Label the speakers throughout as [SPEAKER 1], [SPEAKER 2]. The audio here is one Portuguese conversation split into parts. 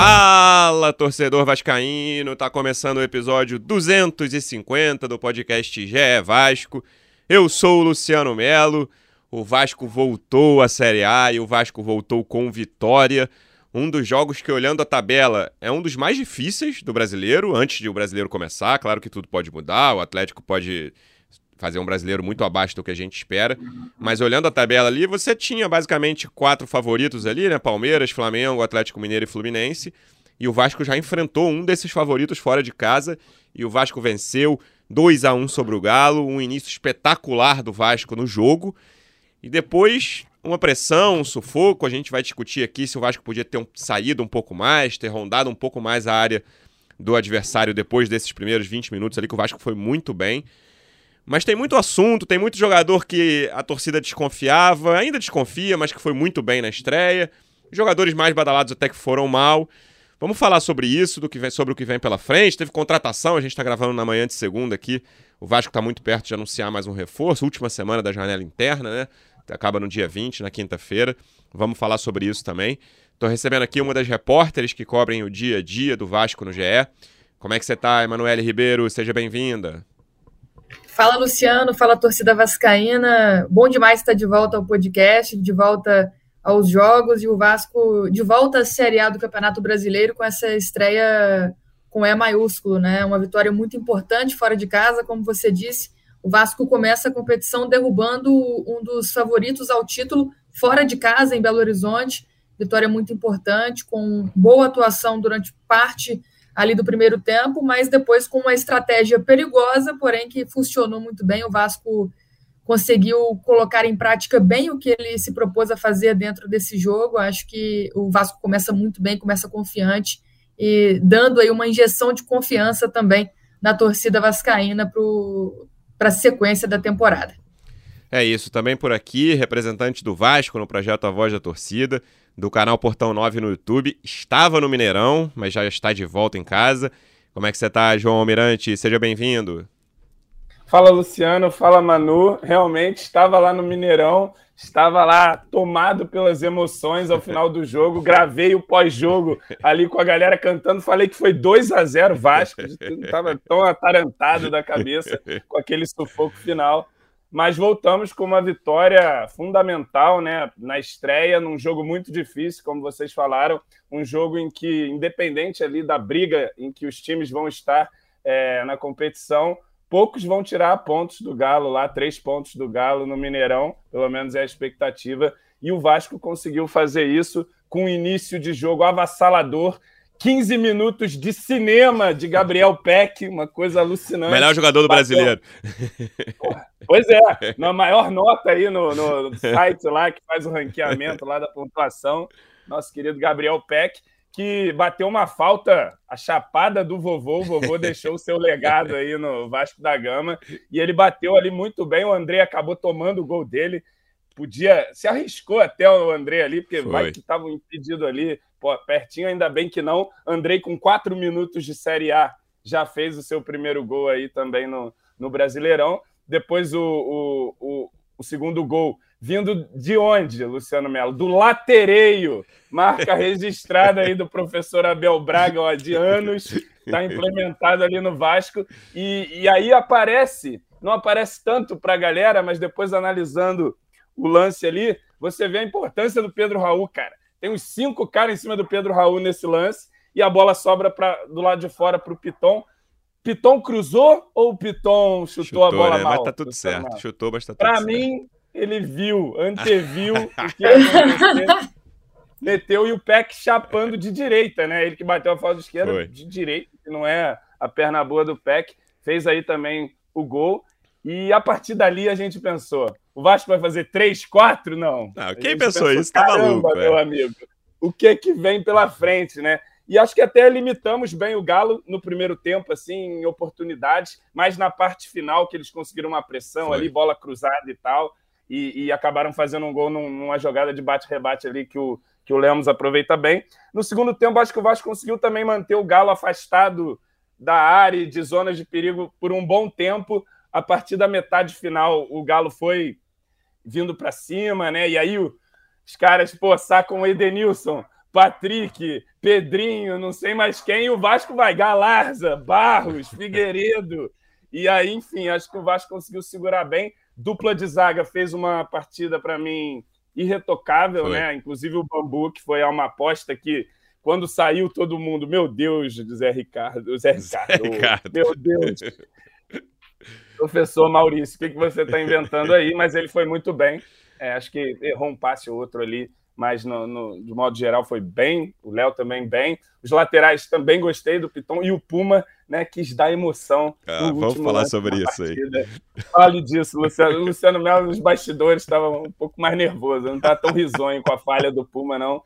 [SPEAKER 1] Fala, torcedor vascaíno! Tá começando o episódio 250 do podcast GE Vasco. Eu sou o Luciano Melo. O Vasco voltou à Série A e o Vasco voltou com vitória. Um dos jogos que, olhando a tabela, é um dos mais difíceis do brasileiro, antes de o brasileiro começar. Claro que tudo pode mudar, o Atlético pode fazer um brasileiro muito abaixo do que a gente espera. Mas olhando a tabela ali, você tinha basicamente quatro favoritos ali, né? Palmeiras, Flamengo, Atlético Mineiro e Fluminense. E o Vasco já enfrentou um desses favoritos fora de casa e o Vasco venceu 2 a 1 sobre o Galo, um início espetacular do Vasco no jogo. E depois uma pressão, um sufoco, a gente vai discutir aqui se o Vasco podia ter um, saído um pouco mais, ter rondado um pouco mais a área do adversário depois desses primeiros 20 minutos ali que o Vasco foi muito bem. Mas tem muito assunto, tem muito jogador que a torcida desconfiava, ainda desconfia, mas que foi muito bem na estreia. Jogadores mais badalados até que foram mal. Vamos falar sobre isso, do que vem, sobre o que vem pela frente. Teve contratação, a gente está gravando na manhã de segunda aqui. O Vasco está muito perto de anunciar mais um reforço. Última semana da janela interna, né? Acaba no dia 20, na quinta-feira. Vamos falar sobre isso também. Estou recebendo aqui uma das repórteres que cobrem o dia a dia do Vasco no GE. Como é que você está, Emanuele Ribeiro? Seja bem-vinda.
[SPEAKER 2] Fala, Luciano. Fala, torcida vascaína. Bom demais estar de volta ao podcast, de volta aos jogos e o Vasco de volta à Série A do Campeonato Brasileiro com essa estreia com E maiúsculo, né? Uma vitória muito importante fora de casa, como você disse. O Vasco começa a competição derrubando um dos favoritos ao título fora de casa, em Belo Horizonte. Vitória muito importante, com boa atuação durante parte ali do primeiro tempo, mas depois com uma estratégia perigosa, porém que funcionou muito bem. O Vasco conseguiu colocar em prática bem o que ele se propôs a fazer dentro desse jogo. Acho que o Vasco começa muito bem, começa confiante e dando aí uma injeção de confiança também na torcida vascaína para a sequência da temporada.
[SPEAKER 1] É isso, também por aqui, representante do Vasco no projeto A Voz da Torcida, do canal Portão 9 no YouTube. Estava no Mineirão, mas já está de volta em casa. Como é que você está, João Almirante? Seja bem-vindo.
[SPEAKER 3] Fala, Luciano. Fala, Manu. Realmente estava lá no Mineirão, estava lá tomado pelas emoções ao final do jogo. Gravei o pós-jogo ali com a galera cantando. Falei que foi 2 a 0 Vasco. Estava tão atarantado da cabeça com aquele sufoco final mas voltamos com uma vitória fundamental né, na estreia, num jogo muito difícil, como vocês falaram, um jogo em que, independente ali da briga em que os times vão estar é, na competição, poucos vão tirar pontos do Galo lá, três pontos do Galo no Mineirão, pelo menos é a expectativa, e o Vasco conseguiu fazer isso com um início de jogo avassalador 15 minutos de cinema de Gabriel Peck, uma coisa alucinante.
[SPEAKER 1] Melhor jogador do Bateu. brasileiro.
[SPEAKER 3] Pois é, na maior nota aí no, no site lá que faz o ranqueamento lá da pontuação, nosso querido Gabriel Peck, que bateu uma falta, a chapada do vovô, o vovô deixou o seu legado aí no Vasco da Gama, e ele bateu ali muito bem, o André acabou tomando o gol dele, podia, se arriscou até o André ali, porque Foi. vai que estava impedido ali, Pô, pertinho, ainda bem que não. Andrei com quatro minutos de Série A já fez o seu primeiro gol aí também no, no Brasileirão. Depois o, o, o, o segundo gol vindo de onde, Luciano Melo? Do latereio, marca registrada aí do professor Abel Braga, ó, de anos, está implementado ali no Vasco. E, e aí aparece, não aparece tanto para a galera, mas depois analisando o lance ali, você vê a importância do Pedro Raul, cara. Tem uns cinco caras em cima do Pedro Raul nesse lance e a bola sobra pra, do lado de fora para o Piton. Piton cruzou ou o Piton chutou, chutou a bola né? mal?
[SPEAKER 1] Mas tá tudo certo. Mal. Chutou, mas tá tudo
[SPEAKER 3] pra
[SPEAKER 1] certo.
[SPEAKER 3] Para mim, ele viu, anteviu o que ia acontecer. Meteu e o Peck chapando de direita, né? Ele que bateu a falta esquerda Foi. de direita, que não é a perna boa do Peck. Fez aí também o gol. E a partir dali a gente pensou: o Vasco vai fazer 3, 4? Não.
[SPEAKER 1] não quem pensou, pensou isso? Tá maluco.
[SPEAKER 3] Meu é. amigo. O que é que vem pela frente, né? E acho que até limitamos bem o Galo no primeiro tempo, assim, em oportunidades, mas na parte final, que eles conseguiram uma pressão Foi. ali, bola cruzada e tal, e, e, acabaram fazendo um gol numa jogada de bate-rebate ali que o, que o Lemos aproveita bem. No segundo tempo, acho que o Vasco conseguiu também manter o Galo afastado da área e de zonas de perigo por um bom tempo, a partir da metade final, o Galo foi vindo para cima, né? E aí os caras, pô, sacam o Edenilson Patrick, Pedrinho, não sei mais quem, e o Vasco vai Galarza, Barros, Figueiredo. E aí, enfim, acho que o Vasco conseguiu segurar bem. Dupla de zaga fez uma partida para mim irretocável, foi. né? Inclusive o Bambu, que foi uma aposta que quando saiu todo mundo, meu Deus, Zé Ricardo, Zé Ricardo, Zé Ricardo. meu Deus. Professor Maurício, o que, que você está inventando aí? Mas ele foi muito bem. É, acho que errou um passe ou outro ali, mas no, no, de modo geral foi bem. O Léo também bem. Os laterais também gostei do Piton e o Puma, né, quis dar emoção.
[SPEAKER 1] Ah, vamos falar sobre isso aí.
[SPEAKER 3] Fale disso, Luciano. O Luciano Melo nos bastidores estava um pouco mais nervoso, não está tão risonho com a falha do Puma, não.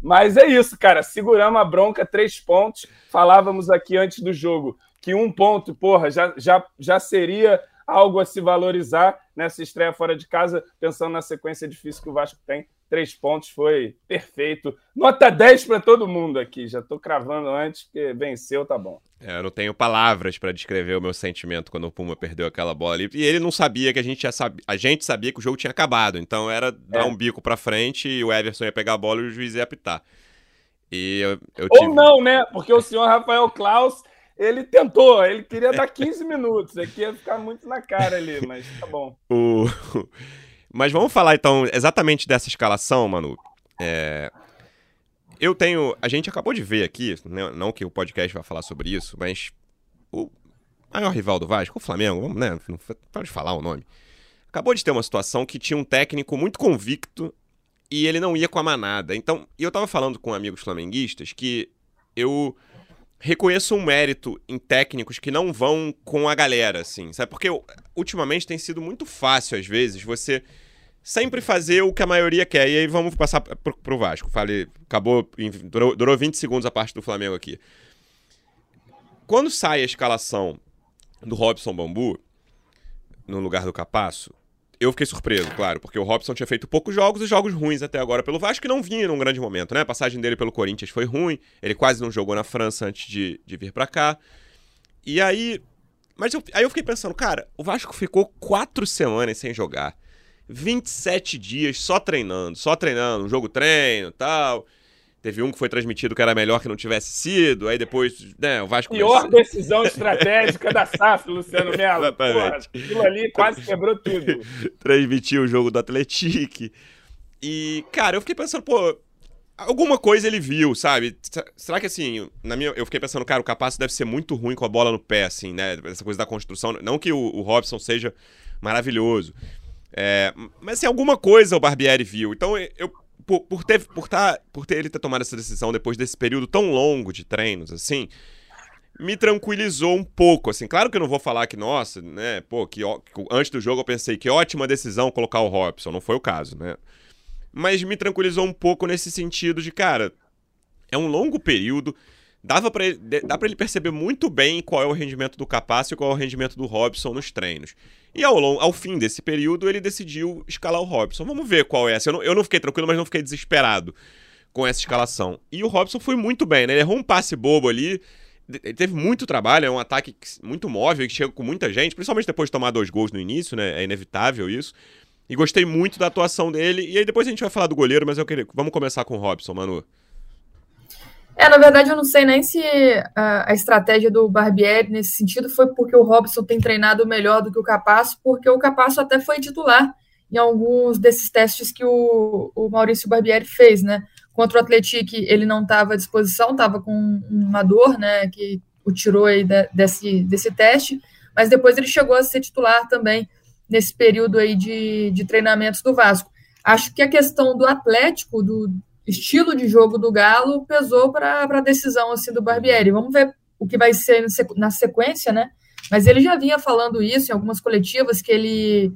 [SPEAKER 3] Mas é isso, cara. Seguramos a bronca, três pontos. Falávamos aqui antes do jogo que um ponto, porra, já, já, já seria algo a se valorizar nessa estreia fora de casa, pensando na sequência difícil que o Vasco tem. Três pontos foi perfeito. Nota 10 para todo mundo aqui. Já estou cravando antes, porque venceu, tá bom.
[SPEAKER 1] É, eu não tenho palavras para descrever o meu sentimento quando o Puma perdeu aquela bola ali. E ele não sabia que a gente já sabia. A gente sabia que o jogo tinha acabado. Então era dar é. um bico para frente e o Everson ia pegar a bola e o juiz ia apitar. E eu, eu
[SPEAKER 3] tive... Ou não, né? Porque o senhor Rafael Klaus ele tentou, ele queria dar 15 minutos, aqui ia ficar muito na cara ali, mas tá bom.
[SPEAKER 1] O... Mas vamos falar então exatamente dessa escalação, Manu. É... Eu tenho. A gente acabou de ver aqui, né? não que o podcast vai falar sobre isso, mas o maior rival do Vasco, o Flamengo, vamos, né? Não pode falar o nome. Acabou de ter uma situação que tinha um técnico muito convicto e ele não ia com a manada. Então, eu tava falando com amigos flamenguistas que eu reconheço um mérito em técnicos que não vão com a galera, assim, sabe? Porque ultimamente tem sido muito fácil, às vezes, você sempre fazer o que a maioria quer. E aí vamos passar pro, pro Vasco. Falei, acabou, durou, durou 20 segundos a parte do Flamengo aqui. Quando sai a escalação do Robson Bambu, no lugar do Capasso, eu fiquei surpreso, claro, porque o Robson tinha feito poucos jogos e jogos ruins até agora pelo Vasco, que não vinha num grande momento, né? A passagem dele pelo Corinthians foi ruim, ele quase não jogou na França antes de, de vir para cá. E aí. Mas eu, aí eu fiquei pensando, cara, o Vasco ficou quatro semanas sem jogar. 27 dias só treinando, só treinando, um jogo treino tal. Teve um que foi transmitido que era melhor que não tivesse sido, aí depois, né, o Vasco...
[SPEAKER 3] Pior começou... decisão estratégica da SAF, Luciano Melo. Exatamente. Porra, aquilo ali quase quebrou tudo.
[SPEAKER 1] Transmitiu o jogo do Atlético. E, cara, eu fiquei pensando, pô, alguma coisa ele viu, sabe? Será que assim, na minha, eu fiquei pensando, cara, o Capasso deve ser muito ruim com a bola no pé, assim, né? Essa coisa da construção. Não que o, o Robson seja maravilhoso. É, mas assim, alguma coisa o Barbieri viu. Então eu por, por, ter, por, tá, por ter ele ter tomado essa decisão depois desse período tão longo de treinos, assim, me tranquilizou um pouco, assim. Claro que eu não vou falar que, nossa, né, pô, que, que antes do jogo eu pensei que ótima decisão colocar o Robson, não foi o caso, né? Mas me tranquilizou um pouco nesse sentido de, cara, é um longo período, dava para ele, dá para ele perceber muito bem qual é o rendimento do Capácio e qual é o rendimento do Robson nos treinos. E ao, ao fim desse período, ele decidiu escalar o Robson. Vamos ver qual é essa. Eu não, eu não fiquei tranquilo, mas não fiquei desesperado com essa escalação. E o Robson foi muito bem, né? Ele errou um passe bobo ali. Ele teve muito trabalho, é um ataque muito móvel, que chega com muita gente, principalmente depois de tomar dois gols no início, né? É inevitável isso. E gostei muito da atuação dele. E aí depois a gente vai falar do goleiro, mas eu queria. Vamos começar com o Robson, Manu.
[SPEAKER 2] É, na verdade, eu não sei nem se a, a, estratégia do Barbieri nesse sentido foi porque o Robson tem treinado melhor do que o Capasso, porque o Capasso até foi titular em alguns desses testes que o, o Maurício Barbieri fez, né? Contra o Atlético, ele não estava à disposição, estava com uma dor, né, que o tirou aí de, desse, desse teste, mas depois ele chegou a ser titular também nesse período aí de, de treinamentos do Vasco. Acho que a questão do Atlético, do, estilo de jogo do Galo pesou para a decisão assim do Barbieri. Vamos ver o que vai ser na sequência, né? Mas ele já vinha falando isso em algumas coletivas que ele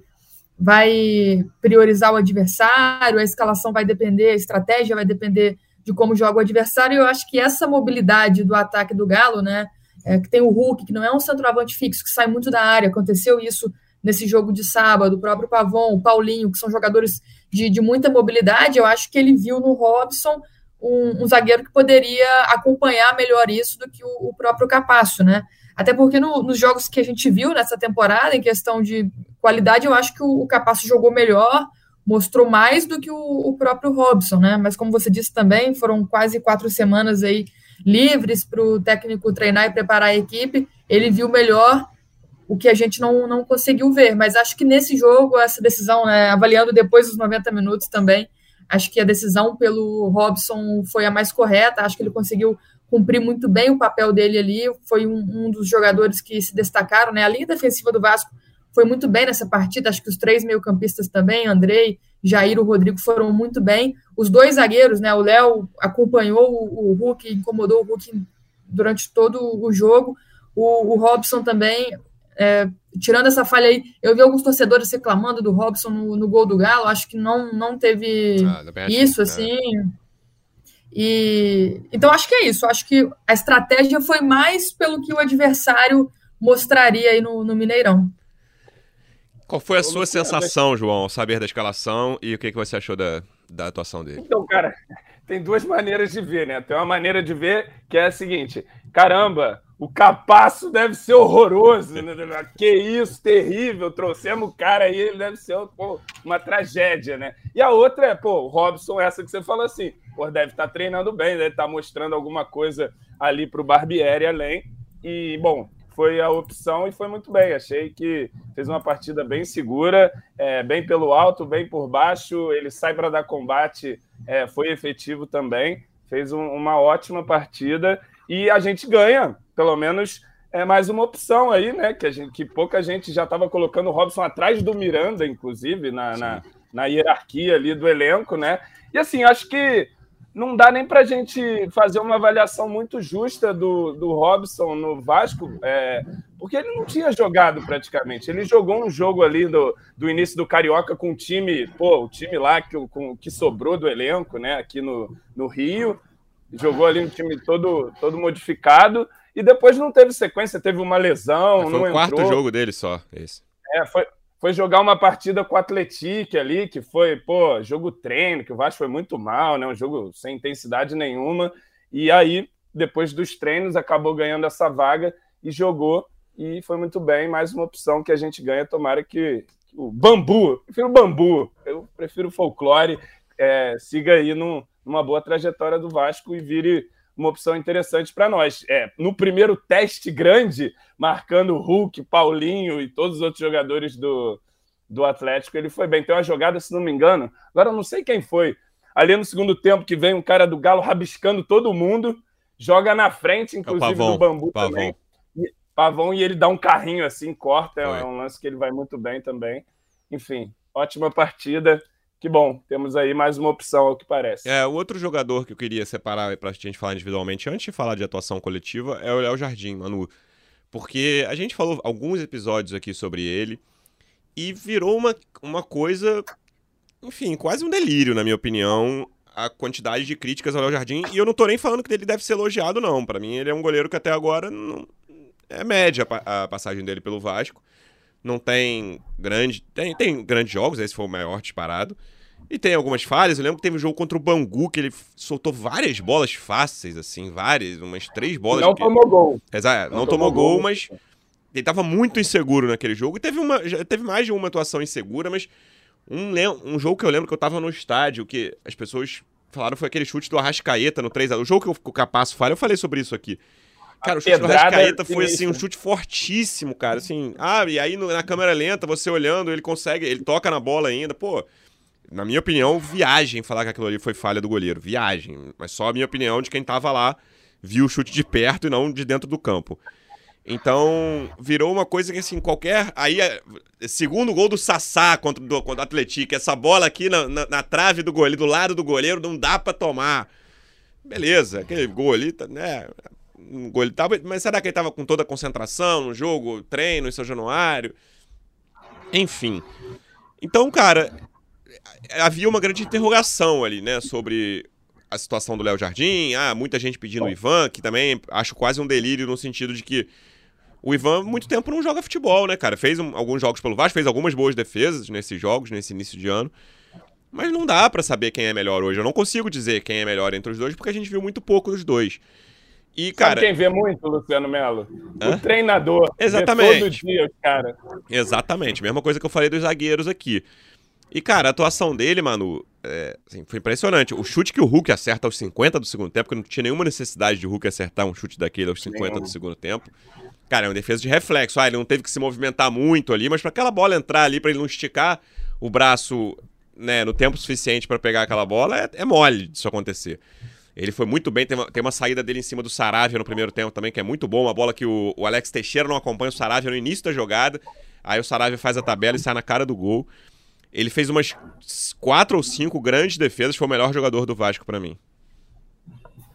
[SPEAKER 2] vai priorizar o adversário, a escalação vai depender, a estratégia vai depender de como joga o adversário. E eu acho que essa mobilidade do ataque do Galo, né? É, que tem o Hulk, que não é um centroavante fixo, que sai muito da área. Aconteceu isso nesse jogo de sábado, o próprio Pavon, o Paulinho, que são jogadores de, de muita mobilidade, eu acho que ele viu no Robson um, um, zagueiro que poderia acompanhar melhor isso do que o, o próprio Capasso, né? Até porque no, nos jogos que a gente viu nessa temporada, em questão de qualidade, eu acho que o, o Capasso jogou melhor, mostrou mais do que o, o, próprio Robson, né? Mas como você disse também, foram quase quatro semanas aí livres para o técnico treinar e preparar a equipe. Ele viu melhor o que a gente não, não conseguiu ver. Mas acho que nesse jogo, essa decisão, né, avaliando depois dos 90 minutos também, acho que a decisão pelo Robson foi a mais correta. Acho que ele conseguiu cumprir muito bem o papel dele ali. Foi um, um dos jogadores que se destacaram. Né? A linha defensiva do Vasco foi muito bem nessa partida. Acho que os três meio-campistas também, Andrei, Jair e Rodrigo foram muito bem. Os dois zagueiros, né? O Léo acompanhou o, o Hulk, incomodou o Hulk durante todo o jogo. O, o Robson também, é, tirando essa falha aí, eu vi alguns torcedores reclamando do Robson no, no gol do Galo. Acho que não, não teve ah, isso, assim. E então acho que é isso. Acho que a estratégia foi mais pelo que o adversário mostraria aí no, no Mineirão.
[SPEAKER 1] Qual foi a sua sensação, João, ao saber da escalação e o que, que você achou da, da atuação dele?
[SPEAKER 3] Então, cara, tem duas maneiras de ver, né? Tem uma maneira de ver que é a seguinte: caramba, o capaço deve ser horroroso, né? que isso, terrível, trouxemos o cara aí, ele deve ser pô, uma tragédia, né? E a outra é, pô, o Robson, essa que você falou assim, pô, deve estar tá treinando bem, deve estar tá mostrando alguma coisa ali para o Barbieri além. E, bom, foi a opção e foi muito bem. Achei que fez uma partida bem segura, é, bem pelo alto, bem por baixo. Ele sai para dar combate, é, foi efetivo também. Fez um, uma ótima partida e a gente ganha, pelo menos é mais uma opção aí, né? Que, a gente, que pouca gente já estava colocando o Robson atrás do Miranda, inclusive, na, na, na, hierarquia ali do elenco, né? E assim, acho que não dá nem para a gente fazer uma avaliação muito justa do, do Robson no Vasco, é, porque ele não tinha jogado praticamente. Ele jogou um jogo ali do, do início do Carioca com o time, pô, o time lá que, com, que sobrou do elenco, né, aqui no, no Rio. Jogou ali um time todo, todo modificado e depois não teve sequência, teve uma lesão.
[SPEAKER 1] Foi
[SPEAKER 3] não
[SPEAKER 1] o quarto entrou. jogo dele só, esse.
[SPEAKER 3] É, foi, foi jogar uma partida com o Atletique ali, que foi, pô, jogo treino, que o Vasco foi muito mal, né? Um jogo sem intensidade nenhuma. E aí, depois dos treinos, acabou ganhando essa vaga e jogou. E foi muito bem. Mais uma opção que a gente ganha. Tomara que o bambu, eu prefiro bambu, eu prefiro folclore, é, siga aí num, numa boa trajetória do Vasco e vire uma opção interessante para nós. É, no primeiro teste grande, marcando Hulk, Paulinho e todos os outros jogadores do, do Atlético, ele foi bem. Tem uma jogada, se não me engano, agora eu não sei quem foi. Ali no segundo tempo, que vem um cara do Galo rabiscando todo mundo, joga na frente, é inclusive, é Pavão, do bambu Pavão. também. E, Pavão, e ele dá um carrinho assim, corta, é um lance que ele vai muito bem também. Enfim, ótima partida. Que bom, temos aí mais uma opção, ao que parece.
[SPEAKER 1] É, o outro jogador que eu queria separar para a gente falar individualmente, antes de falar de atuação coletiva, é o Léo Jardim, Manu. Porque a gente falou alguns episódios aqui sobre ele e virou uma, uma coisa, enfim, quase um delírio, na minha opinião, a quantidade de críticas ao Léo Jardim. E eu não tô nem falando que ele deve ser elogiado, não. Para mim, ele é um goleiro que até agora não... é média a passagem dele pelo Vasco não tem grande. Tem, tem grandes jogos, esse foi o maior disparado. E tem algumas falhas. Eu lembro que teve um jogo contra o Bangu que ele soltou várias bolas fáceis, assim, várias, umas três bolas.
[SPEAKER 3] Não
[SPEAKER 1] que...
[SPEAKER 3] tomou gol.
[SPEAKER 1] Exato, não, não tomou, tomou, gol, mas ele tava muito inseguro naquele jogo. E teve, uma, já teve mais de uma atuação insegura, mas um, um jogo que eu lembro que eu tava no estádio, que as pessoas falaram foi aquele chute do Arrascaeta no 3x. O jogo que o Capasso falha, eu falei sobre isso aqui. Cara, o chute do Rascaeta foi assim, um chute fortíssimo, cara. Assim, ah, e aí no, na câmera lenta, você olhando, ele consegue, ele toca na bola ainda. Pô, na minha opinião, viagem falar que aquilo ali foi falha do goleiro. Viagem. Mas só a minha opinião de quem tava lá, viu o chute de perto e não de dentro do campo. Então, virou uma coisa que, assim, qualquer. Aí, é, segundo gol do Sassá contra, do, contra o Atlético, essa bola aqui na, na, na, trave do goleiro, do lado do goleiro, não dá para tomar. Beleza, aquele gol ali, tá, né? Um gol, mas será que ele estava com toda a concentração no jogo, treino em São Januário? Enfim. Então, cara, havia uma grande interrogação ali, né, sobre a situação do Léo Jardim. Ah, muita gente pedindo o Ivan, que também acho quase um delírio no sentido de que o Ivan, muito tempo, não joga futebol, né, cara? Fez um, alguns jogos pelo Vasco, fez algumas boas defesas nesses jogos, nesse início de ano. Mas não dá para saber quem é melhor hoje. Eu não consigo dizer quem é melhor entre os dois, porque a gente viu muito pouco dos dois. E, cara...
[SPEAKER 3] Sabe quem vê muito, Luciano Melo?
[SPEAKER 1] Hã?
[SPEAKER 3] O treinador.
[SPEAKER 1] Exatamente.
[SPEAKER 3] todo dia, cara.
[SPEAKER 1] Exatamente. Mesma coisa que eu falei dos zagueiros aqui. E, cara, a atuação dele, mano, é, assim, foi impressionante. O chute que o Hulk acerta aos 50 do segundo tempo, que não tinha nenhuma necessidade de Hulk acertar um chute daquele aos 50 Nenhum. do segundo tempo. Cara, é uma defesa de reflexo. Ah, ele não teve que se movimentar muito ali, mas para aquela bola entrar ali, para ele não esticar o braço né, no tempo suficiente para pegar aquela bola, é, é mole disso acontecer. Ele foi muito bem, tem uma, tem uma saída dele em cima do Saravia no primeiro tempo também, que é muito bom. Uma bola que o, o Alex Teixeira não acompanha o Saravia no início da jogada. Aí o Saravia faz a tabela e sai na cara do gol. Ele fez umas quatro ou cinco grandes defesas, foi o melhor jogador do Vasco para mim.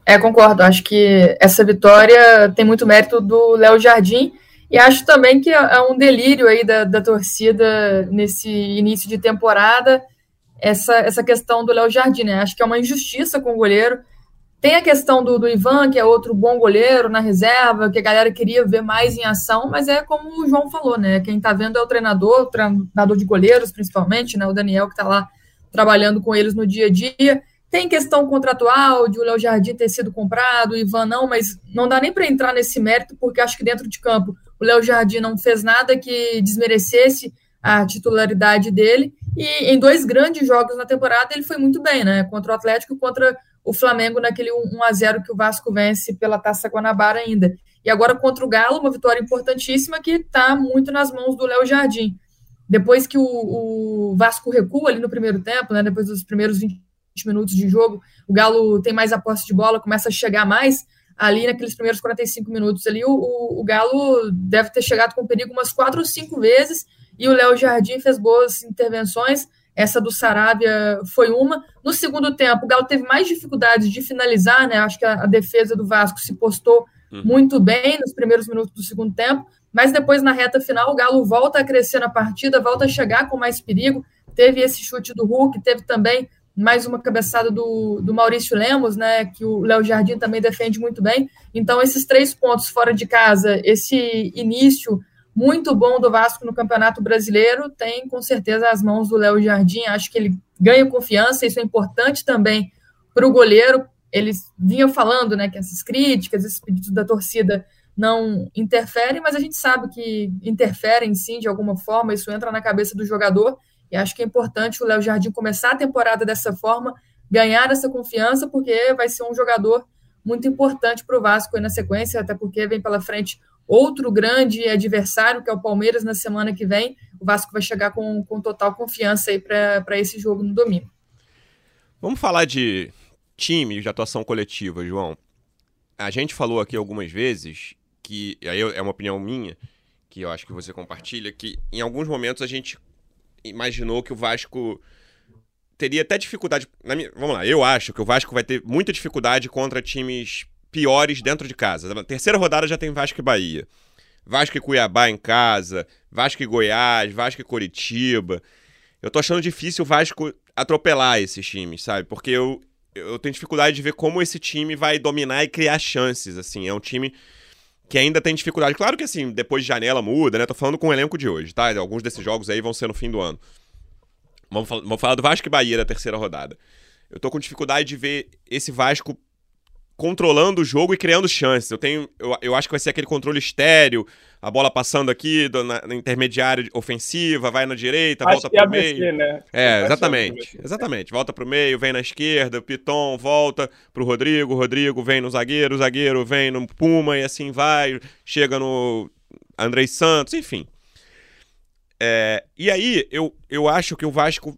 [SPEAKER 2] É, concordo. Acho que essa vitória tem muito mérito do Léo Jardim. E acho também que é um delírio aí da, da torcida nesse início de temporada, essa, essa questão do Léo Jardim, né? Acho que é uma injustiça com o goleiro. Tem a questão do, do Ivan, que é outro bom goleiro na reserva, que a galera queria ver mais em ação, mas é como o João falou, né? Quem tá vendo é o treinador, o treinador de goleiros, principalmente, né? O Daniel, que tá lá trabalhando com eles no dia a dia. Tem questão contratual de o Léo Jardim ter sido comprado, o Ivan não, mas não dá nem para entrar nesse mérito, porque acho que dentro de campo o Léo Jardim não fez nada que desmerecesse a titularidade dele. E em dois grandes jogos na temporada ele foi muito bem, né? Contra o Atlético e contra o Flamengo naquele 1 a 0 que o Vasco vence pela Taça Guanabara ainda. E agora contra o Galo, uma vitória importantíssima que está muito nas mãos do Léo Jardim. Depois que o, o, Vasco recua ali no primeiro tempo, né, depois dos primeiros 20 minutos de jogo, o Galo tem mais a posse de bola, começa a chegar mais. Ali naqueles primeiros 45 minutos ali, o, o, o Galo deve ter chegado com perigo umas quatro ou cinco vezes, e o Léo Jardim fez boas intervenções essa do Sarabia foi uma. No segundo tempo, o Galo teve mais dificuldades de finalizar, né? Acho que a, a defesa do Vasco se postou uhum. muito bem nos primeiros minutos do segundo tempo, mas depois na reta final o Galo volta a crescer na partida, volta a chegar com mais perigo. Teve esse chute do Hulk, teve também mais uma cabeçada do, do Maurício Lemos, né? Que o Léo Jardim também defende muito bem. Então, esses três pontos fora de casa, esse início muito bom do Vasco no Campeonato Brasileiro, tem com certeza as mãos do Léo Jardim. Acho que ele ganha confiança, isso é importante também para o goleiro. Eles vinham falando né, que essas críticas, esses pedidos da torcida não interferem, mas a gente sabe que interferem sim de alguma forma, isso entra na cabeça do jogador. E acho que é importante o Léo Jardim começar a temporada dessa forma, ganhar essa confiança, porque vai ser um jogador muito importante para o Vasco na sequência, até porque vem pela frente outro grande adversário, que é o Palmeiras, na semana que vem. O Vasco vai chegar com, com total confiança aí para esse jogo no domingo.
[SPEAKER 1] Vamos falar de time, de atuação coletiva, João. A gente falou aqui algumas vezes que, aí é uma opinião minha, que eu acho que você compartilha, que em alguns momentos a gente imaginou que o Vasco teria até dificuldade. Minha, vamos lá, eu acho que o Vasco vai ter muita dificuldade contra times piores dentro de casa. Na terceira rodada já tem Vasco e Bahia. Vasco e Cuiabá em casa, Vasco e Goiás, Vasco e Coritiba. Eu tô achando difícil o Vasco atropelar esses times, sabe? Porque eu, eu tenho dificuldade de ver como esse time vai dominar e criar chances, assim. É um time que ainda tem dificuldade. Claro que, assim, depois de janela muda, né? Tô falando com o elenco de hoje, tá? Alguns desses jogos aí vão ser no fim do ano. Vamos, vamos falar do Vasco e Bahia da terceira rodada. Eu tô com dificuldade de ver esse Vasco controlando o jogo e criando chances. Eu tenho, eu, eu acho que vai ser aquele controle estéreo, a bola passando aqui do, na, na intermediária ofensiva, vai na direita, acho volta pro é meio. né? É, exatamente. Exatamente. Volta pro meio, vem na esquerda, Piton volta pro Rodrigo, Rodrigo vem no zagueiro, o zagueiro vem no Puma e assim vai, chega no Andrei Santos, enfim. É, e aí, eu, eu acho que o Vasco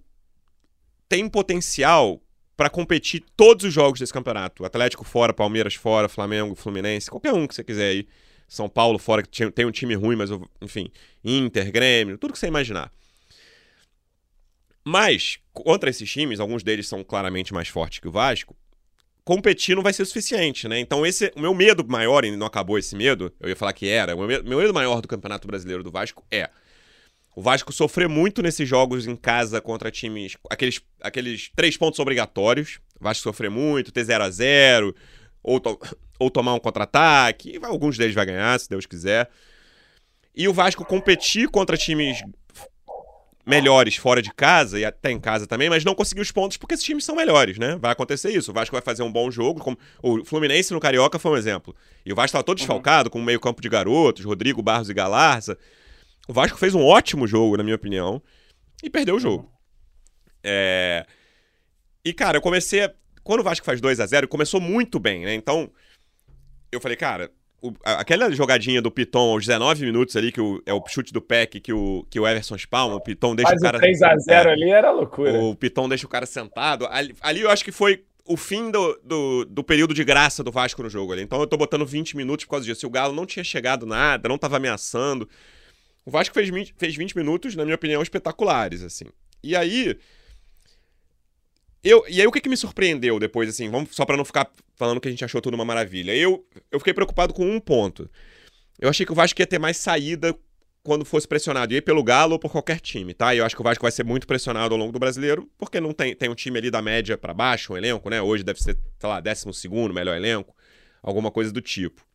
[SPEAKER 1] tem potencial para competir todos os jogos desse campeonato. Atlético fora, Palmeiras fora, Flamengo, Fluminense, qualquer um que você quiser aí. São Paulo fora, que tem um time ruim, mas enfim, Inter, Grêmio, tudo que você imaginar. Mas, contra esses times, alguns deles são claramente mais fortes que o Vasco, competir não vai ser suficiente, né? Então, esse, o meu medo maior, e não acabou esse medo, eu ia falar que era, o meu medo, meu medo maior do Campeonato Brasileiro do Vasco é o Vasco sofreu muito nesses jogos em casa contra times. Aqueles, aqueles três pontos obrigatórios. O Vasco sofreu muito, ter 0 a 0 ou, to ou tomar um contra-ataque. Alguns deles vai ganhar, se Deus quiser. E o Vasco competir contra times melhores fora de casa e até em casa também, mas não conseguir os pontos porque esses times são melhores, né? Vai acontecer isso. O Vasco vai fazer um bom jogo, como o Fluminense no Carioca foi um exemplo. E o Vasco estava todo uhum. desfalcado, com um meio-campo de garotos, Rodrigo Barros e Galarza. O Vasco fez um ótimo jogo, na minha opinião, e perdeu o jogo. É... E, cara, eu comecei. A... Quando o Vasco faz 2 a 0 começou muito bem, né? Então, eu falei, cara, o... aquela jogadinha do Piton aos 19 minutos ali, que o... é o chute do PEC que o, que o Everson spalma, o Piton deixa
[SPEAKER 3] Faz
[SPEAKER 1] o cara.
[SPEAKER 3] 3 a 0 é, ali era loucura.
[SPEAKER 1] O Piton deixa o cara sentado. Ali, ali eu acho que foi o fim do, do, do, período de graça do Vasco no jogo ali. Então eu tô botando 20 minutos por causa disso. Se o Galo não tinha chegado nada, não tava ameaçando. O Vasco fez 20, fez 20 minutos, na minha opinião, espetaculares, assim. E aí. Eu, e aí o que, que me surpreendeu depois, assim, vamos, só para não ficar falando que a gente achou tudo uma maravilha. Eu, eu fiquei preocupado com um ponto. Eu achei que o Vasco ia ter mais saída quando fosse pressionado, e pelo Galo ou por qualquer time, tá? Eu acho que o Vasco vai ser muito pressionado ao longo do brasileiro, porque não tem, tem um time ali da média para baixo, um elenco, né? Hoje deve ser, sei lá, 12 melhor elenco, alguma coisa do tipo.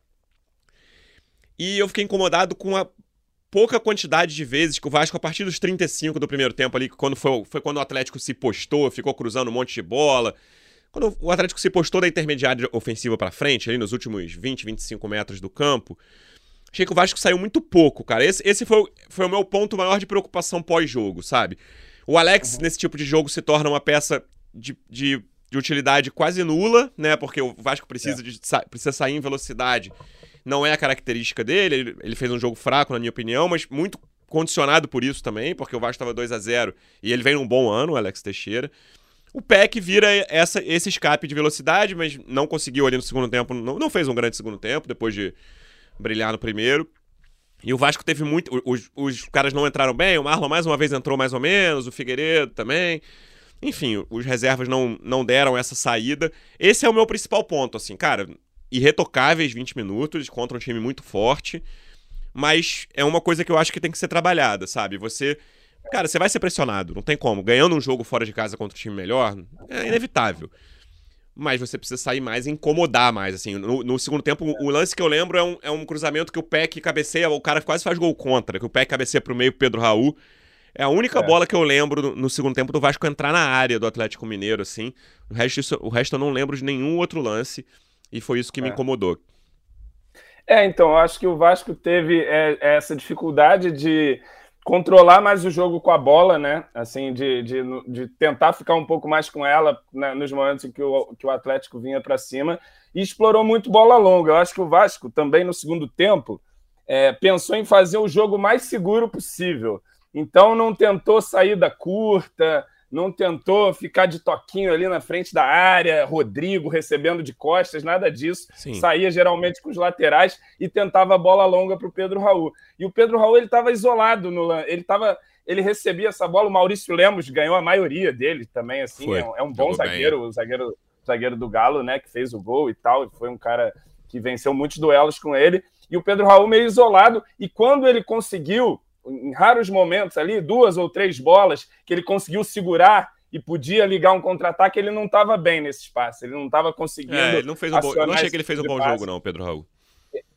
[SPEAKER 1] E eu fiquei incomodado com a pouca quantidade de vezes que o Vasco, a partir dos 35 do primeiro tempo ali, quando foi, foi quando o Atlético se postou, ficou cruzando um monte de bola. Quando o Atlético se postou da intermediária ofensiva para frente, ali nos últimos 20, 25 metros do campo, achei que o Vasco saiu muito pouco, cara. Esse, esse foi, foi o meu ponto maior de preocupação pós-jogo, sabe? O Alex, uhum. nesse tipo de jogo, se torna uma peça de, de, de, utilidade quase nula, né? Porque o Vasco precisa, é. de, precisa sair em velocidade não é a característica dele. Ele, ele fez um jogo fraco, na minha opinião, mas muito condicionado por isso também, porque o Vasco estava 2 a 0 e ele vem num bom ano, o Alex Teixeira. O Peck vira essa, esse escape de velocidade, mas não conseguiu ali no segundo tempo, não, não fez um grande segundo tempo, depois de brilhar no primeiro. E o Vasco teve muito. Os, os caras não entraram bem, o Marlon mais uma vez entrou mais ou menos, o Figueiredo também. Enfim, os reservas não, não deram essa saída. Esse é o meu principal ponto, assim, cara irretocáveis 20 minutos contra um time muito forte. Mas é uma coisa que eu acho que tem que ser trabalhada, sabe? Você. Cara, você vai ser pressionado, não tem como. Ganhando um jogo fora de casa contra um time melhor é inevitável. Mas você precisa sair mais e incomodar mais, assim. No, no segundo tempo, o lance que eu lembro é um, é um cruzamento que o Peck cabeceia, o cara quase faz gol contra, que o Peck cabeceia pro meio Pedro Raul. É a única é. bola que eu lembro no, segundo tempo do Vasco entrar na área do Atlético Mineiro, assim. O resto, isso, o resto eu não lembro de nenhum outro lance. E foi isso que me é. incomodou.
[SPEAKER 3] É, então, eu acho que o Vasco teve é, essa dificuldade de controlar mais o jogo com a bola, né? Assim, de, de, de tentar ficar um pouco mais com ela né, nos momentos em que o, que o Atlético vinha para cima e explorou muito bola longa. Eu acho que o Vasco também no segundo tempo é, pensou em fazer o jogo mais seguro possível. Então não tentou saída curta, não tentou ficar de toquinho ali na frente da área, Rodrigo recebendo de costas, nada disso. Sim. Saía geralmente com os laterais e tentava a bola longa para o Pedro Raul. E o Pedro Raul ele estava isolado no ele estava ele recebia essa bola, o Maurício Lemos ganhou a maioria dele também, assim, foi. é um, bom zagueiro, bem. o zagueiro, zagueiro do Galo, né, que fez o gol e tal, foi um cara que venceu muitos duelos com ele, e o Pedro Raul meio isolado, e quando ele conseguiu em raros momentos ali, duas ou três bolas que ele conseguiu segurar e podia ligar um contra-ataque, ele não estava bem nesse espaço, ele não estava conseguindo. É,
[SPEAKER 1] não fez um bom, eu não achei que ele fez um bom jogo, não, Pedro Raul.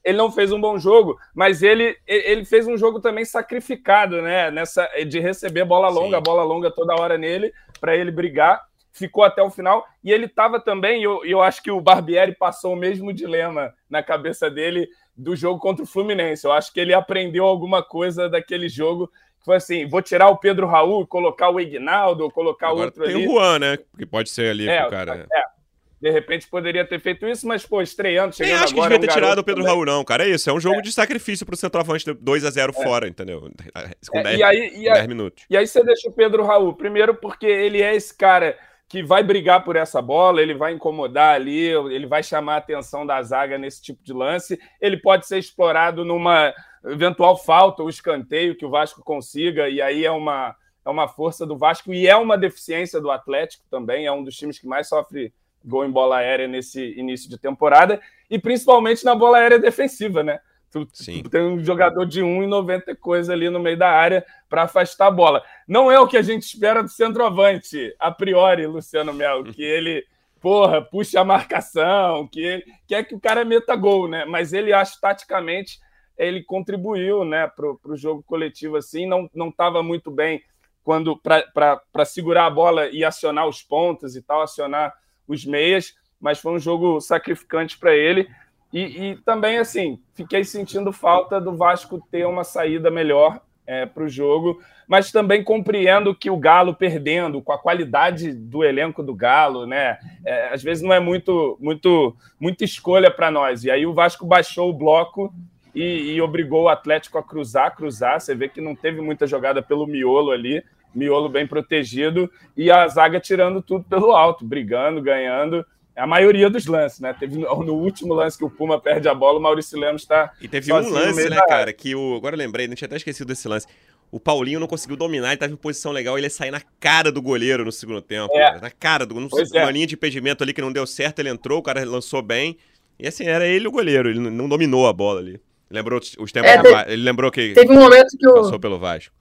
[SPEAKER 3] Ele não fez um bom jogo, mas ele, ele fez um jogo também sacrificado, né? Nessa, de receber bola longa, Sim. bola longa toda hora nele, para ele brigar. Ficou até o final. E ele estava também, e eu, eu acho que o Barbieri passou o mesmo dilema na cabeça dele do jogo contra o Fluminense. Eu acho que ele aprendeu alguma coisa daquele jogo. Que foi assim: vou tirar o Pedro Raul, colocar o Ignaldo, colocar
[SPEAKER 1] Agora
[SPEAKER 3] outro
[SPEAKER 1] tem
[SPEAKER 3] ali.
[SPEAKER 1] Tem o Juan, né? Que pode ser ali é, o cara. É.
[SPEAKER 3] De repente poderia ter feito isso, mas, pô, estreando, chegando
[SPEAKER 1] Nem
[SPEAKER 3] acho
[SPEAKER 1] que devia ter tirado o Pedro também. Raul, não, cara. É isso, é um jogo é. de sacrifício pro centroavante 2 a 0 é. fora, entendeu?
[SPEAKER 3] Com 10 é, minutos. E aí você deixa o Pedro Raul, primeiro porque ele é esse cara que vai brigar por essa bola, ele vai incomodar ali, ele vai chamar a atenção da zaga nesse tipo de lance. Ele pode ser explorado numa eventual falta ou escanteio que o Vasco consiga, e aí é uma, é uma força do Vasco e é uma deficiência do Atlético também, é um dos times que mais sofre gol em bola aérea nesse início de temporada, e principalmente na bola aérea defensiva, né? Tu, tu, tem um jogador de 1,90 coisa ali no meio da área para afastar a bola. Não é o que a gente espera do centroavante, a priori, Luciano Melo, que ele, porra, puxa a marcação, que ele quer que o cara meta gol, né? Mas ele, acho, taticamente, ele contribuiu né, para o jogo coletivo assim, não estava muito bem quando para segurar a bola e acionar os pontos e tal, acionar os meias, mas foi um jogo sacrificante para ele. E, e, também, assim, fiquei sentindo falta do Vasco ter uma saída melhor é, para o jogo, mas também compreendo que o Galo perdendo, com a qualidade do elenco do Galo, né? É, às vezes não é muito, muito, muita escolha para nós. E aí o Vasco baixou o bloco e, e, obrigou o Atlético a cruzar, cruzar. Você vê que não teve muita jogada pelo miolo ali, miolo bem protegido, e a zaga tirando tudo pelo alto, brigando, ganhando. A maioria dos lances, né? Teve no, no último lance que o Puma perde a bola, o Maurício Lemos está.
[SPEAKER 1] E teve um lance, né, da... cara, que o. Agora eu lembrei, não tinha até esquecido desse lance. O Paulinho não conseguiu dominar, ele estava em posição legal, ele ia sair na cara do goleiro no segundo tempo. É. Na cara do. Não, é. Uma linha de impedimento ali que não deu certo, ele entrou, o cara lançou bem. E assim, era ele o goleiro, ele não dominou a bola ali. Lembrou os tempos. É, teve, ele lembrou que.
[SPEAKER 2] Teve um momento que o.
[SPEAKER 1] Passou pelo Vasco.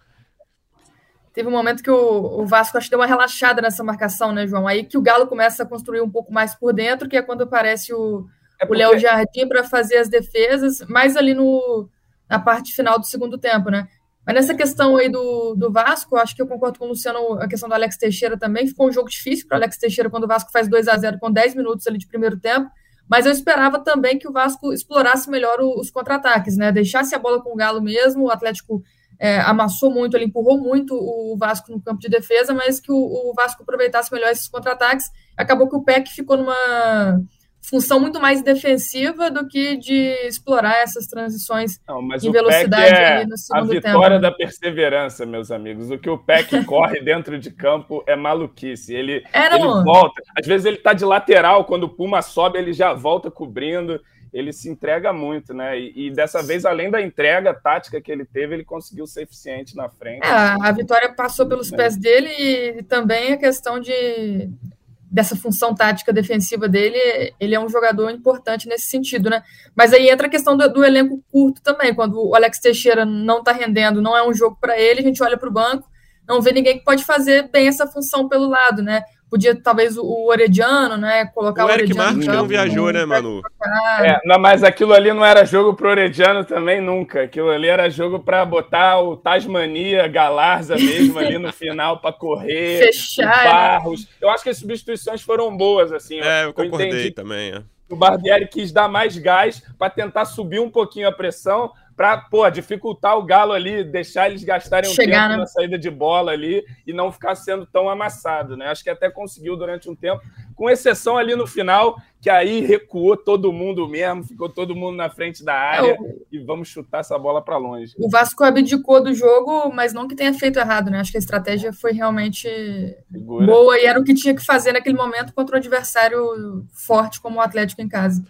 [SPEAKER 2] Teve um momento que o, o Vasco acho que deu uma relaxada nessa marcação, né, João? Aí que o Galo começa a construir um pouco mais por dentro, que é quando aparece o, é porque... o Léo Jardim para fazer as defesas, mais ali no, na parte final do segundo tempo, né? Mas nessa questão aí do, do Vasco, acho que eu concordo com o Luciano, a questão do Alex Teixeira também. Ficou um jogo difícil para o Alex Teixeira quando o Vasco faz 2 a 0 com 10 minutos ali de primeiro tempo. Mas eu esperava também que o Vasco explorasse melhor os contra-ataques, né? Deixasse a bola com o Galo mesmo, o Atlético é, amassou muito, ele empurrou muito o Vasco no campo de defesa, mas que o, o Vasco aproveitasse melhor esses contra-ataques. Acabou que o PEC ficou numa função muito mais defensiva do que de explorar essas transições Não, em velocidade
[SPEAKER 3] é no segundo tempo. A vitória tempo. da perseverança, meus amigos. O que o PEC corre dentro de campo é maluquice. Ele, é, ele volta. Às vezes ele está de lateral, quando o Puma sobe, ele já volta cobrindo ele se entrega muito, né? E, e, dessa vez, além da entrega tática que ele teve, ele conseguiu ser eficiente na frente. É,
[SPEAKER 2] a vitória passou pelos é. pés dele e também a questão de dessa função tática defensiva dele, ele é um jogador importante nesse sentido, né? Mas aí entra a questão do, do elenco curto também, quando o Alex Teixeira não tá rendendo, não é um jogo para ele, a gente olha para o banco, não vê ninguém que pode fazer bem essa função pelo lado, né? Podia, talvez, o Orediano, né? Colocar o,
[SPEAKER 1] o Eric Martins não viajou, né, Manu?
[SPEAKER 3] É, não, mas aquilo ali não era jogo pro Orediano também, nunca. Aquilo ali era jogo para botar o Tasmania, Galarza mesmo ali no final para correr.
[SPEAKER 2] Fechar.
[SPEAKER 3] Né? Barros. Eu acho que as substituições foram boas, assim.
[SPEAKER 1] É, eu, eu concordei entendi. também. É.
[SPEAKER 3] O Barbieri quis dar mais gás para tentar subir um pouquinho a pressão, para pô, dificultar o Galo ali, deixar eles gastarem um Chegar, tempo né? na saída de bola ali e não ficar sendo tão amassado, né? Acho que até conseguiu durante um tempo, com exceção ali no final, que aí recuou todo mundo mesmo, ficou todo mundo na frente da área é, o... e vamos chutar essa bola para longe.
[SPEAKER 2] O Vasco abdicou do jogo, mas não que tenha feito errado, né? Acho que a estratégia foi realmente Segura. boa e era o que tinha que fazer naquele momento contra um adversário forte como o Atlético em casa.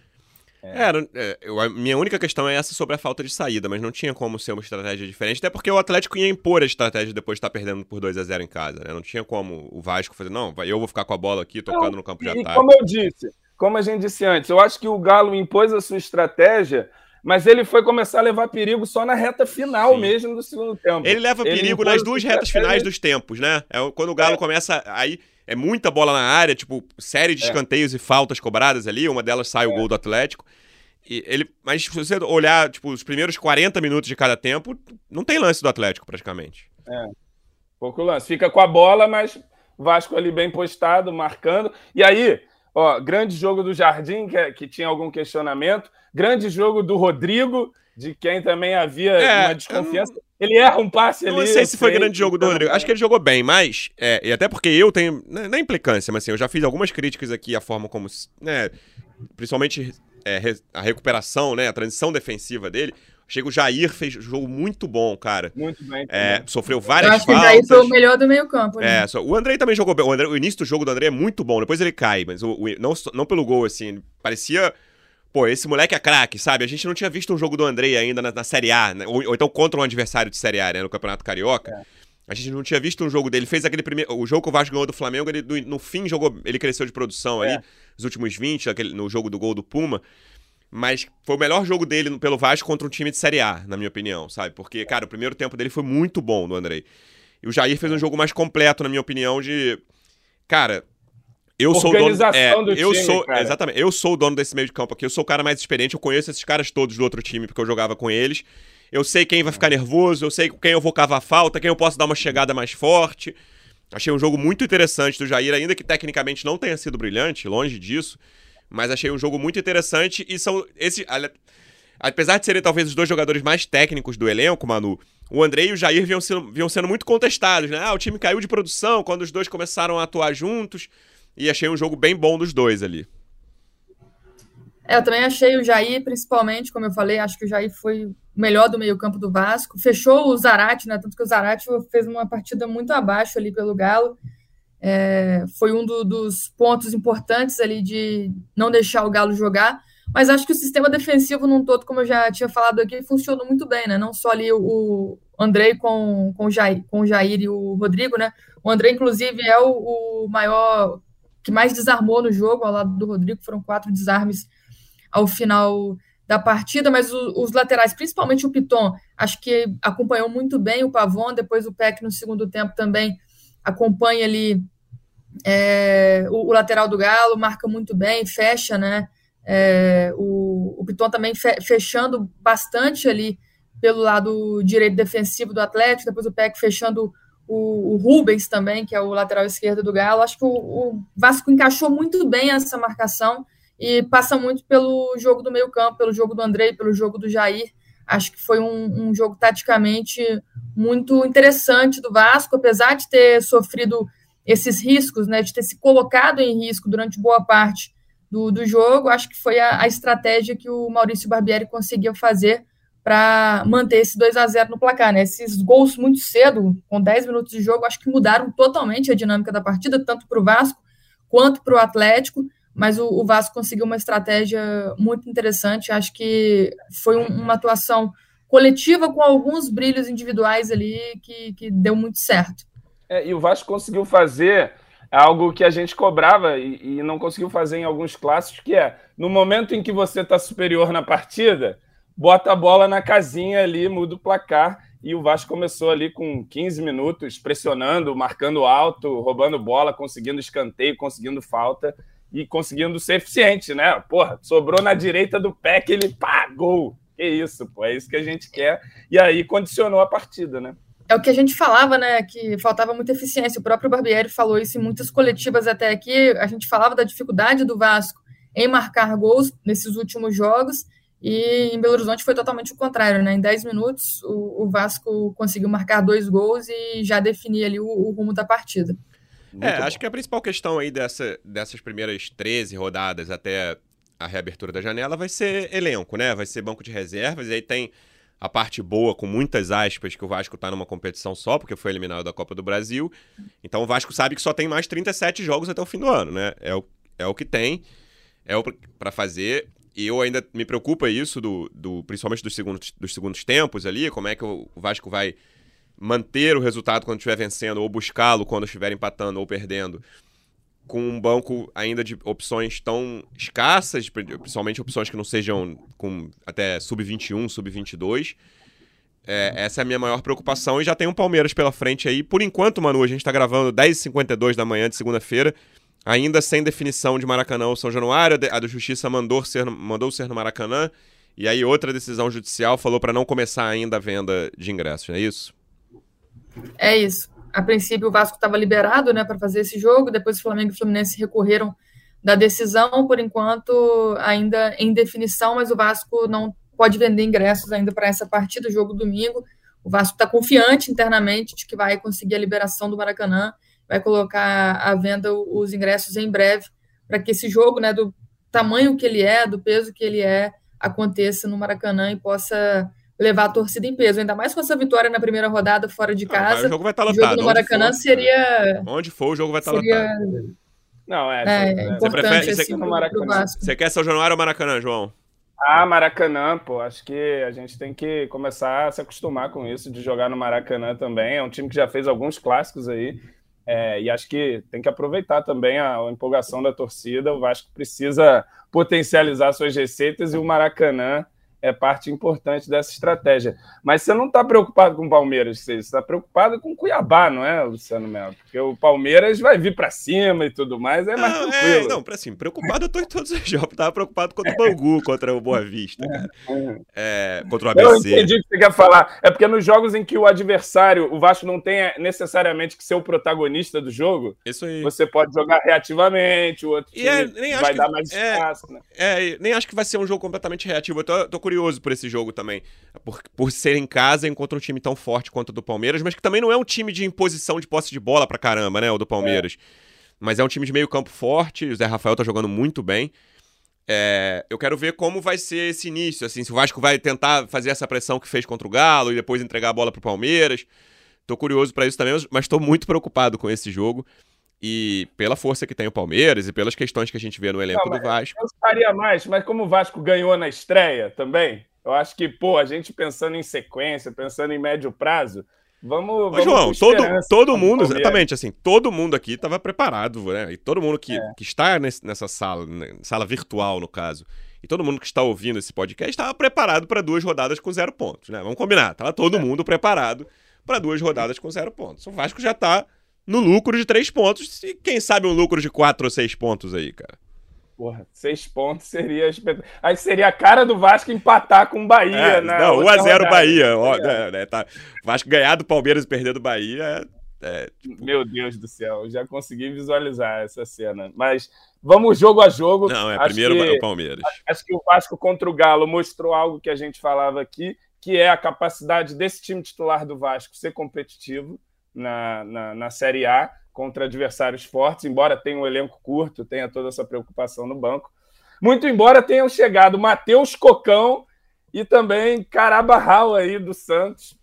[SPEAKER 1] É, é, eu, a minha única questão é essa sobre a falta de saída, mas não tinha como ser uma estratégia diferente, até porque o Atlético ia impor a estratégia depois de estar perdendo por 2 a 0 em casa, né? Não tinha como o Vasco fazer, não, eu vou ficar com a bola aqui tocando não, no campo de
[SPEAKER 3] e
[SPEAKER 1] ataque.
[SPEAKER 3] Como eu disse, como a gente disse antes, eu acho que o Galo impôs a sua estratégia, mas ele foi começar a levar perigo só na reta final Sim. mesmo do segundo tempo.
[SPEAKER 1] Ele leva ele perigo nas duas retas finais dos tempos, né? É quando o Galo é. começa aí é muita bola na área, tipo, série de é. escanteios e faltas cobradas ali, uma delas sai é. o gol do Atlético. E ele, mas se você olhar, tipo, os primeiros 40 minutos de cada tempo, não tem lance do Atlético, praticamente.
[SPEAKER 3] É. Pouco lance. Fica com a bola, mas Vasco ali bem postado, marcando. E aí, ó, grande jogo do Jardim, que, é, que tinha algum questionamento. Grande jogo do Rodrigo, de quem também havia é, uma desconfiança. Não... Ele erra um passe
[SPEAKER 1] não
[SPEAKER 3] ali.
[SPEAKER 1] Não sei se foi grande jogo do Rodrigo. Acho que ele jogou bem, mas. É, e até porque eu tenho. Não é implicância, mas assim, eu já fiz algumas críticas aqui à forma como. Né, principalmente é, a recuperação, né, a transição defensiva dele. Chega o Jair, fez um jogo muito bom, cara.
[SPEAKER 3] Muito bem.
[SPEAKER 1] É, sofreu várias Eu
[SPEAKER 2] acho faltas. que o Jair foi o melhor do meio campo.
[SPEAKER 1] Né? É, só, o Andrei também jogou bem. O, André, o, início do jogo do André é muito bom. Depois ele cai, mas o, o, não, não pelo gol, assim. Parecia... Pô, esse moleque é craque, sabe? A gente não tinha visto um jogo do Andrei ainda na, na Série A, né? ou, ou, então contra um adversário de Série A, né? No Campeonato Carioca. É. A gente não tinha visto um jogo dele. Fez aquele primeiro. O jogo que o Vasco ganhou do Flamengo, ele, no fim jogou. Ele cresceu de produção é. ali, os últimos 20, aquele, no jogo do gol do Puma. Mas foi o melhor jogo dele pelo Vasco contra um time de Série A, na minha opinião, sabe? Porque, cara, o primeiro tempo dele foi muito bom do Andrei. E o Jair fez um jogo mais completo, na minha opinião, de. Cara, eu sou o dono. É, do eu time, sou, cara. Exatamente. Eu sou o dono desse meio de campo aqui. Eu sou o cara mais experiente. Eu conheço esses caras todos do outro time, porque eu jogava com eles. Eu sei quem vai ficar nervoso, eu sei quem eu vou cavar falta, quem eu posso dar uma chegada mais forte. Achei um jogo muito interessante do Jair, ainda que tecnicamente não tenha sido brilhante, longe disso. Mas achei um jogo muito interessante e são esses. Apesar de serem talvez os dois jogadores mais técnicos do elenco, Manu, o André e o Jair vinham sendo, vinham sendo muito contestados, né? Ah, o time caiu de produção quando os dois começaram a atuar juntos. E achei um jogo bem bom dos dois ali.
[SPEAKER 2] É, eu também achei o Jair, principalmente, como eu falei, acho que o Jair foi o melhor do meio-campo do Vasco. Fechou o Zarate, né? Tanto que o Zarate fez uma partida muito abaixo ali pelo Galo. É, foi um do, dos pontos importantes ali de não deixar o Galo jogar. Mas acho que o sistema defensivo num todo, como eu já tinha falado aqui, funcionou muito bem, né? Não só ali o, Andrei com, com, o Jair, com o Jair e o Rodrigo, né? O Andrei, inclusive, é o, o maior que mais desarmou no jogo, ao lado do Rodrigo, foram quatro desarmes ao final da partida, mas o, os laterais, principalmente o Piton, acho que acompanhou muito bem o Pavon, depois o Peck no segundo tempo também acompanha ali é, o, o, lateral do Galo, marca muito bem, fecha, né? É, o, o Piton também fe, fechando bastante ali pelo lado direito defensivo do Atlético, depois o Peck fechando o, o, Rubens também, que é o lateral esquerdo do Galo. Acho que o, o Vasco encaixou muito bem essa marcação e passa muito pelo jogo do meio-campo, pelo jogo do Andrei, pelo jogo do Jair. Acho que foi um, um, jogo taticamente muito interessante do Vasco, apesar de ter sofrido esses riscos, né, de ter se colocado em risco durante boa parte do, do jogo. Acho que foi a, a estratégia que o Maurício Barbieri conseguiu fazer para manter esse 2 a 0 no placar. Né? Esses gols muito cedo, com 10 minutos de jogo, acho que mudaram totalmente a dinâmica da partida, tanto para o Vasco quanto para o Atlético mas o, o, Vasco conseguiu uma estratégia muito interessante. Acho que foi um, uma atuação coletiva com alguns brilhos individuais ali que, que deu muito certo.
[SPEAKER 3] É, e o Vasco conseguiu fazer algo que a gente cobrava e, e não conseguiu fazer em alguns clássicos, que é no momento em que você está superior na partida, bota a bola na casinha ali, muda o placar. E o Vasco começou ali com 15 minutos, pressionando, marcando alto, roubando bola, conseguindo escanteio, conseguindo falta e conseguindo ser eficiente, né? Porra, sobrou na direita do pé que ele pagou. Que isso, pô, é isso que a gente quer. E aí condicionou a partida, né?
[SPEAKER 2] É o que a gente falava, né? Que faltava muita eficiência. O próprio Barbieri falou isso em muitas coletivas até aqui. A gente falava da dificuldade do Vasco em marcar gols nesses últimos jogos. E em Belo Horizonte foi totalmente o contrário, né? Em 10 minutos, o, o Vasco conseguiu marcar dois gols e já definir ali o, o rumo da partida.
[SPEAKER 1] Muito é, bom. acho que a principal questão aí dessa, dessas primeiras 13 rodadas até a reabertura da janela vai ser elenco, né? Vai ser banco de reservas, e aí tem a parte boa, com muitas aspas, que o Vasco tá numa competição só, porque foi eliminado da Copa do Brasil. Então o Vasco sabe que só tem mais 37 jogos até o fim do ano, né? É o, é o que tem, é o para fazer. E eu ainda me preocupa isso, do, do principalmente dos segundos, dos segundos tempos ali, como é que o Vasco vai manter o resultado quando estiver vencendo, ou buscá-lo quando estiver empatando ou perdendo, com um banco ainda de opções tão escassas, principalmente opções que não sejam com até sub-21, sub-22. É, essa é a minha maior preocupação. E já tem um Palmeiras pela frente aí. Por enquanto, Manu, a gente está gravando 10h52 da manhã de segunda-feira, ainda sem definição de Maracanã ou São Januário. A do Justiça mandou ser, mandou ser no Maracanã. E aí, outra decisão judicial falou para não começar ainda a venda de ingressos, não é isso?
[SPEAKER 2] É isso. A princípio, o Vasco estava liberado né, para fazer esse jogo, depois o Flamengo e o Fluminense recorreram da decisão, por enquanto ainda em definição, mas o Vasco não pode vender ingressos ainda para essa partida, jogo domingo. O Vasco está confiante internamente de que vai conseguir a liberação do Maracanã, vai colocar à venda os ingressos em breve, para que esse jogo, né, do tamanho que ele é, do peso que ele é, aconteça no Maracanã e possa levar a torcida em peso, ainda mais com essa vitória na primeira rodada fora de casa. Ah,
[SPEAKER 1] o jogo vai estar tá lotado. O
[SPEAKER 2] jogo no Maracanã
[SPEAKER 1] onde
[SPEAKER 2] for, seria.
[SPEAKER 1] Onde for, o jogo vai estar tá seria... lotado.
[SPEAKER 2] Não, é. é, é importante, você, prefere, assim,
[SPEAKER 1] você, você quer São Januário ou Maracanã, João?
[SPEAKER 3] Ah, Maracanã, pô. Acho que a gente tem que começar a se acostumar com isso, de jogar no Maracanã também. É um time que já fez alguns clássicos aí. É, e acho que tem que aproveitar também a, a, empolgação da torcida. O Vasco precisa potencializar suas receitas e o Maracanã é parte importante dessa estratégia. Mas você não está preocupado com o Palmeiras, você está preocupado com o Cuiabá, não é, Luciano Melo? Porque o Palmeiras vai vir para cima e tudo mais, é mais não, tranquilo.
[SPEAKER 1] É, não, para assim, preocupado eu tô em todos os jogos. Estava preocupado contra o Bangu, contra o Boa Vista, cara. É, contra o ABC.
[SPEAKER 3] Eu entendi o que você quer falar. É porque nos jogos em que o adversário, o Vasco não tem necessariamente que ser o protagonista do jogo,
[SPEAKER 1] Isso aí.
[SPEAKER 3] você pode jogar reativamente, o outro
[SPEAKER 1] time é,
[SPEAKER 3] vai
[SPEAKER 1] que,
[SPEAKER 3] dar mais é, espaço, né?
[SPEAKER 1] É, nem acho que vai ser um jogo completamente reativo. Eu tô, tô curioso curioso por esse jogo também. Por, por ser em casa contra um time tão forte quanto o do Palmeiras, mas que também não é um time de imposição de posse de bola pra caramba, né? O do Palmeiras. É. Mas é um time de meio campo forte, o Zé Rafael tá jogando muito bem. É, eu quero ver como vai ser esse início, assim, se o Vasco vai tentar fazer essa pressão que fez contra o Galo e depois entregar a bola pro Palmeiras. Tô curioso para isso também, mas tô muito preocupado com esse jogo. E pela força que tem o Palmeiras e pelas questões que a gente vê no elenco Não, do Vasco.
[SPEAKER 3] Eu faria mais, mas como o Vasco ganhou na estreia também, eu acho que, pô, a gente pensando em sequência, pensando em médio prazo, Vamos, vamos
[SPEAKER 1] João, todo, todo mundo, exatamente, assim, todo mundo aqui estava preparado, né? E todo mundo que, é. que está nesse, nessa sala, né? sala virtual, no caso, e todo mundo que está ouvindo esse podcast estava preparado para duas rodadas com zero pontos, né? Vamos combinar, tava todo é. mundo preparado para duas rodadas com zero pontos. O Vasco já está no lucro de três pontos, e quem sabe um lucro de quatro ou seis pontos aí, cara.
[SPEAKER 3] Porra, seis pontos seria espetacular. Aí seria a cara do Vasco empatar com o Bahia, é,
[SPEAKER 1] né? Não, 1x0 Bahia. Ó, é. né, tá. Vasco ganhar do Palmeiras e perder do Bahia é,
[SPEAKER 3] tipo... Meu Deus do céu, já consegui visualizar essa cena. Mas vamos jogo a jogo.
[SPEAKER 1] Não, é acho primeiro que, o Palmeiras.
[SPEAKER 3] Acho que o Vasco contra o Galo mostrou algo que a gente falava aqui, que é a capacidade desse time titular do Vasco ser competitivo na, na, na Série A contra adversários fortes, embora tenha um elenco curto, tenha toda essa preocupação no banco. Muito embora tenham chegado Matheus Cocão e também Carabarral aí do Santos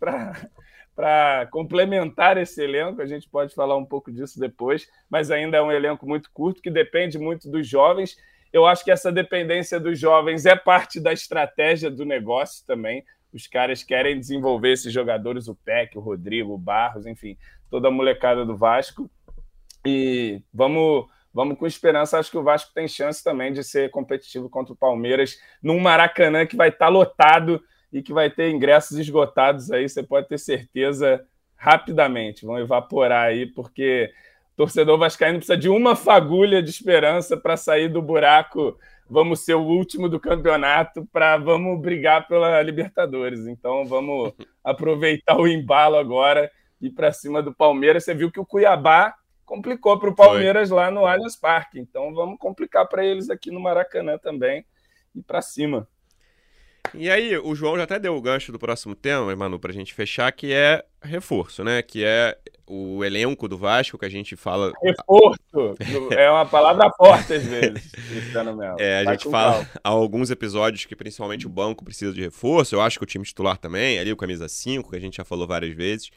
[SPEAKER 3] para complementar esse elenco. A gente pode falar um pouco disso depois, mas ainda é um elenco muito curto que depende muito dos jovens. Eu acho que essa dependência dos jovens é parte da estratégia do negócio também. Os caras querem desenvolver esses jogadores, o Peck, o Rodrigo, o Barros, enfim, toda a molecada do Vasco. E vamos, vamos com esperança. Acho que o Vasco tem chance também de ser competitivo contra o Palmeiras num Maracanã que vai estar tá lotado e que vai ter ingressos esgotados aí. Você pode ter certeza rapidamente. Vão evaporar aí, porque o torcedor vascaíno precisa de uma fagulha de esperança para sair do buraco. Vamos ser o último do campeonato para vamos brigar pela Libertadores. Então vamos aproveitar o embalo agora e para cima do Palmeiras. Você viu que o Cuiabá complicou para o Palmeiras Foi. lá no Allianz Parque. Então vamos complicar para eles aqui no Maracanã também e para cima.
[SPEAKER 1] E aí, o João já até deu o gancho do próximo tema, Manu, para a gente fechar, que é reforço, né? Que é o elenco do Vasco que a gente fala.
[SPEAKER 3] Reforço! é uma palavra forte às vezes, Cristiano
[SPEAKER 1] Melo. É, a Vai gente fala há alguns episódios que principalmente o banco precisa de reforço. Eu acho que o time titular também, ali o camisa 5, que a gente já falou várias vezes.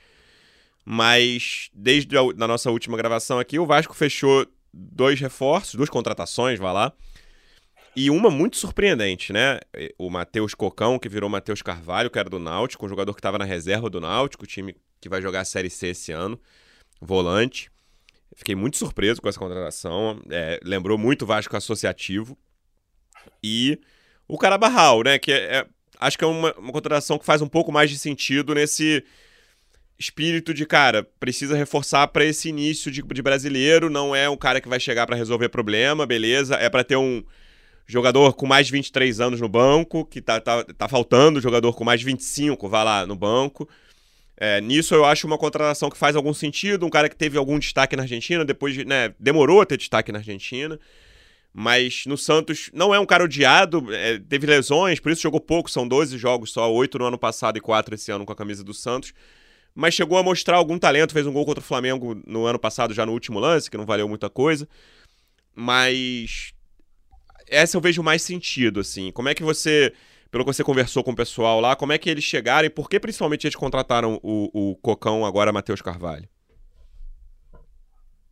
[SPEAKER 1] Mas desde a da nossa última gravação aqui, o Vasco fechou dois reforços, duas contratações, vai lá. E uma muito surpreendente, né? O Matheus Cocão, que virou Matheus Carvalho, que era do Náutico, um jogador que estava na reserva do Náutico, time que vai jogar a Série C esse ano, volante. Fiquei muito surpreso com essa contratação. É, lembrou muito o Vasco associativo. E o Carabarral, né? Que é, é, acho que é uma, uma contratação que faz um pouco mais de sentido nesse espírito de, cara, precisa reforçar para esse início de, de, brasileiro, não é um cara que vai chegar para resolver problema, beleza, é para ter um jogador com mais de 23 anos no banco, que tá, tá, tá faltando jogador com mais de 25, vai lá, no banco. É, nisso eu acho uma contratação que faz algum sentido, um cara que teve algum destaque na Argentina, depois, né, demorou a ter destaque na Argentina, mas no Santos não é um cara odiado, é, teve lesões, por isso jogou pouco, são 12 jogos só, 8 no ano passado e 4 esse ano com a camisa do Santos, mas chegou a mostrar algum talento, fez um gol contra o Flamengo no ano passado, já no último lance, que não valeu muita coisa. Mas essa eu vejo mais sentido, assim. Como é que você, pelo que você conversou com o pessoal lá, como é que eles chegaram e por que principalmente eles contrataram o, o Cocão, agora Matheus Carvalho?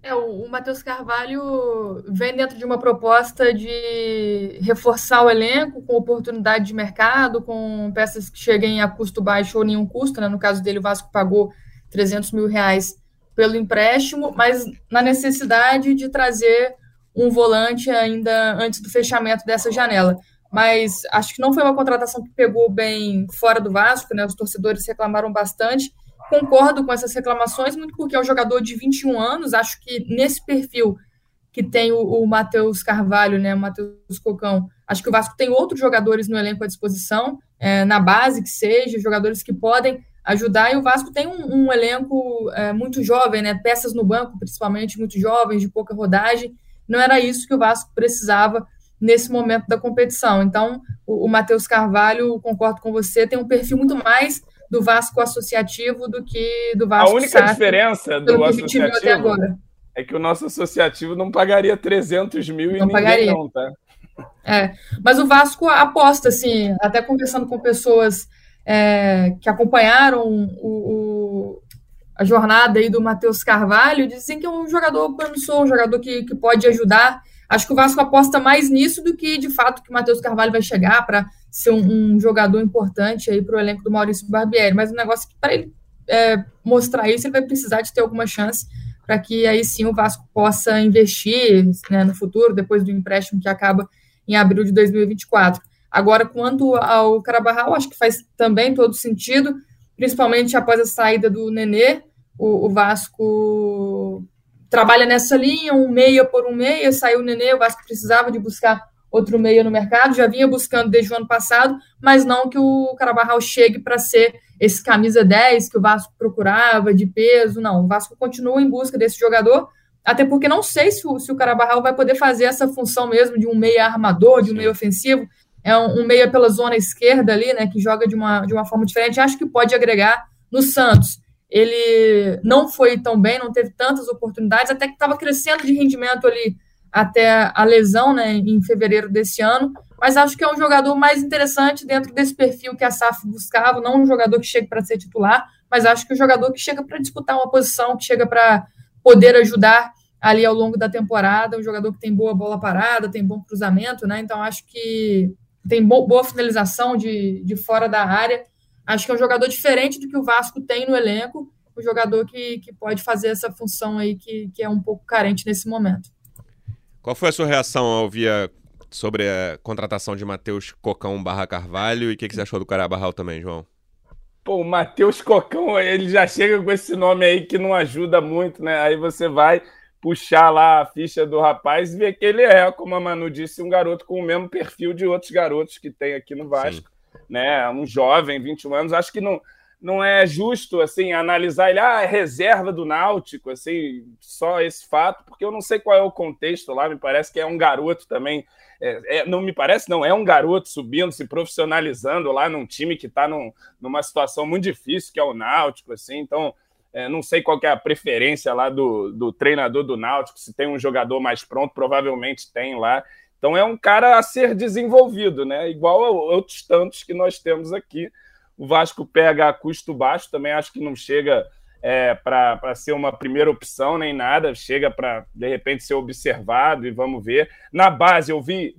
[SPEAKER 2] É, o, o Matheus Carvalho vem dentro de uma proposta de reforçar o elenco com oportunidade de mercado, com peças que cheguem a custo baixo ou nenhum custo. Né? No caso dele, o Vasco pagou 300 mil reais pelo empréstimo, mas na necessidade de trazer um volante ainda antes do fechamento dessa janela. Mas acho que não foi uma contratação que pegou bem fora do Vasco, né? Os torcedores reclamaram bastante. Concordo com essas reclamações, muito porque é um jogador de 21 anos, acho que nesse perfil que tem o, o Matheus Carvalho, né, o Matheus Cocão, acho que o Vasco tem outros jogadores no elenco à disposição, é, na base que seja, jogadores que podem ajudar, e o Vasco tem um, um elenco é, muito jovem, né, peças no banco, principalmente, muito jovens, de pouca rodagem, não era isso que o Vasco precisava nesse momento da competição. Então, o, o Matheus Carvalho, concordo com você, tem um perfil muito mais do Vasco associativo do que do Vasco
[SPEAKER 3] A única
[SPEAKER 2] SAF,
[SPEAKER 3] diferença do associativo é que o nosso associativo não pagaria 300 mil não e ninguém pagaria. não, tá?
[SPEAKER 2] É, mas o Vasco aposta, assim, até conversando com pessoas é, que acompanharam o, o, a jornada aí do Matheus Carvalho, dizem que é um jogador promissor, um jogador que, que pode ajudar. Acho que o Vasco aposta mais nisso do que, de fato, que o Matheus Carvalho vai chegar para ser um, um, jogador importante aí para o elenco do Maurício Barbieri. Mas o negócio que, para ele é, mostrar isso, ele vai precisar de ter alguma chance para que aí sim o Vasco possa investir né, no futuro, depois do empréstimo que acaba em abril de 2024. Agora, quanto ao Carabarral, acho que faz também todo sentido, principalmente após a saída do Nenê, o, o Vasco trabalha nessa linha, um meia por um meia, saiu o Nenê, o Vasco precisava de buscar outro meia no mercado, já vinha buscando desde o ano passado, mas não que o Carabarral chegue para ser esse camisa 10 que o Vasco procurava, de peso, não, o Vasco continua em busca desse jogador, até porque não sei se o, se o Carabarral vai poder fazer essa função mesmo de um meia armador, de um meia ofensivo, é um, um, meia pela zona esquerda ali, né, que joga de uma, de uma forma diferente, acho que pode agregar no Santos. Ele não foi tão bem, não teve tantas oportunidades, até que estava crescendo de rendimento ali até a lesão, né, em fevereiro desse ano, mas acho que é um jogador mais interessante dentro desse perfil que a SAF buscava, não um jogador que chega para ser titular, mas acho que um jogador que chega para disputar uma posição, que chega para poder ajudar ali ao longo da temporada, um jogador que tem boa bola parada, tem bom cruzamento, né? Então acho que tem boa finalização de, de fora da área. Acho que é um jogador diferente do que o Vasco tem no elenco, um jogador que, que pode fazer essa função aí que, que é um pouco carente nesse momento.
[SPEAKER 1] Qual foi a sua reação ao ouvir sobre a contratação de Matheus Cocão barra Carvalho e o que, que você achou do Carabarral também, João?
[SPEAKER 3] Pô, o Matheus Cocão, ele já chega com esse nome aí que não ajuda muito, né? Aí você vai puxar lá a ficha do rapaz e ver que ele é, como a Manu disse, um garoto com o mesmo perfil de outros garotos que tem aqui no Vasco, Sim. Né? Um jovem, 21 anos, acho que não não é justo assim analisar ele, ah, é reserva do Náutico, assim, só esse fato, porque eu não sei qual é o contexto lá, me parece que é um garoto também, é, é, não me parece, não, é um garoto subindo, se profissionalizando lá num time que está num, numa situação muito difícil, que é o Náutico, assim, então é, não sei qual é a preferência lá do, do treinador do Náutico, se tem um jogador mais pronto, provavelmente tem lá. Então é um cara a ser desenvolvido, né? Igual a outros tantos que nós temos aqui. O Vasco pega a custo baixo, também acho que não chega é, para ser uma primeira opção nem nada, chega para de repente ser observado e vamos ver. Na base, eu vi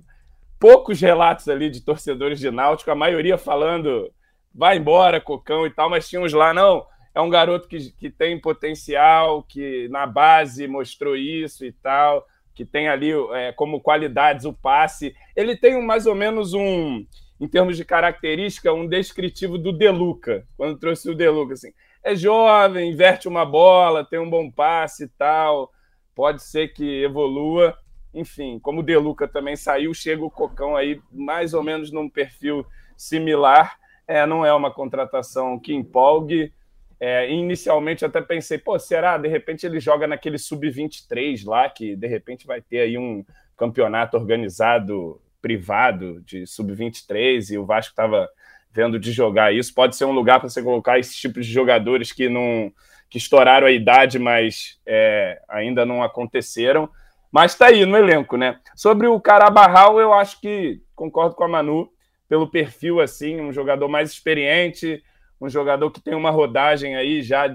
[SPEAKER 3] poucos relatos ali de torcedores de Náutico, a maioria falando vai embora, Cocão e tal, mas tinha uns lá, não é um garoto que, que tem potencial, que na base mostrou isso e tal, que tem ali é, como qualidades o passe. Ele tem mais ou menos um, em termos de característica, um descritivo do Deluca, quando trouxe o Deluca, assim. É jovem, inverte uma bola, tem um bom passe e tal, pode ser que evolua. Enfim, como o Deluca também saiu, chega o Cocão aí mais ou menos num perfil similar. É, não é uma contratação que empolgue, é, inicialmente até pensei, pô, será? De repente ele joga naquele sub-23 lá, que de repente vai ter aí um campeonato organizado privado de sub-23 e o Vasco estava vendo de jogar isso. Pode ser um lugar para você colocar esses tipos de jogadores que não que estouraram a idade, mas é, ainda não aconteceram. Mas está aí no elenco, né? Sobre o Carabarral, eu acho que concordo com a Manu pelo perfil assim, um jogador mais experiente, um jogador que tem uma rodagem aí já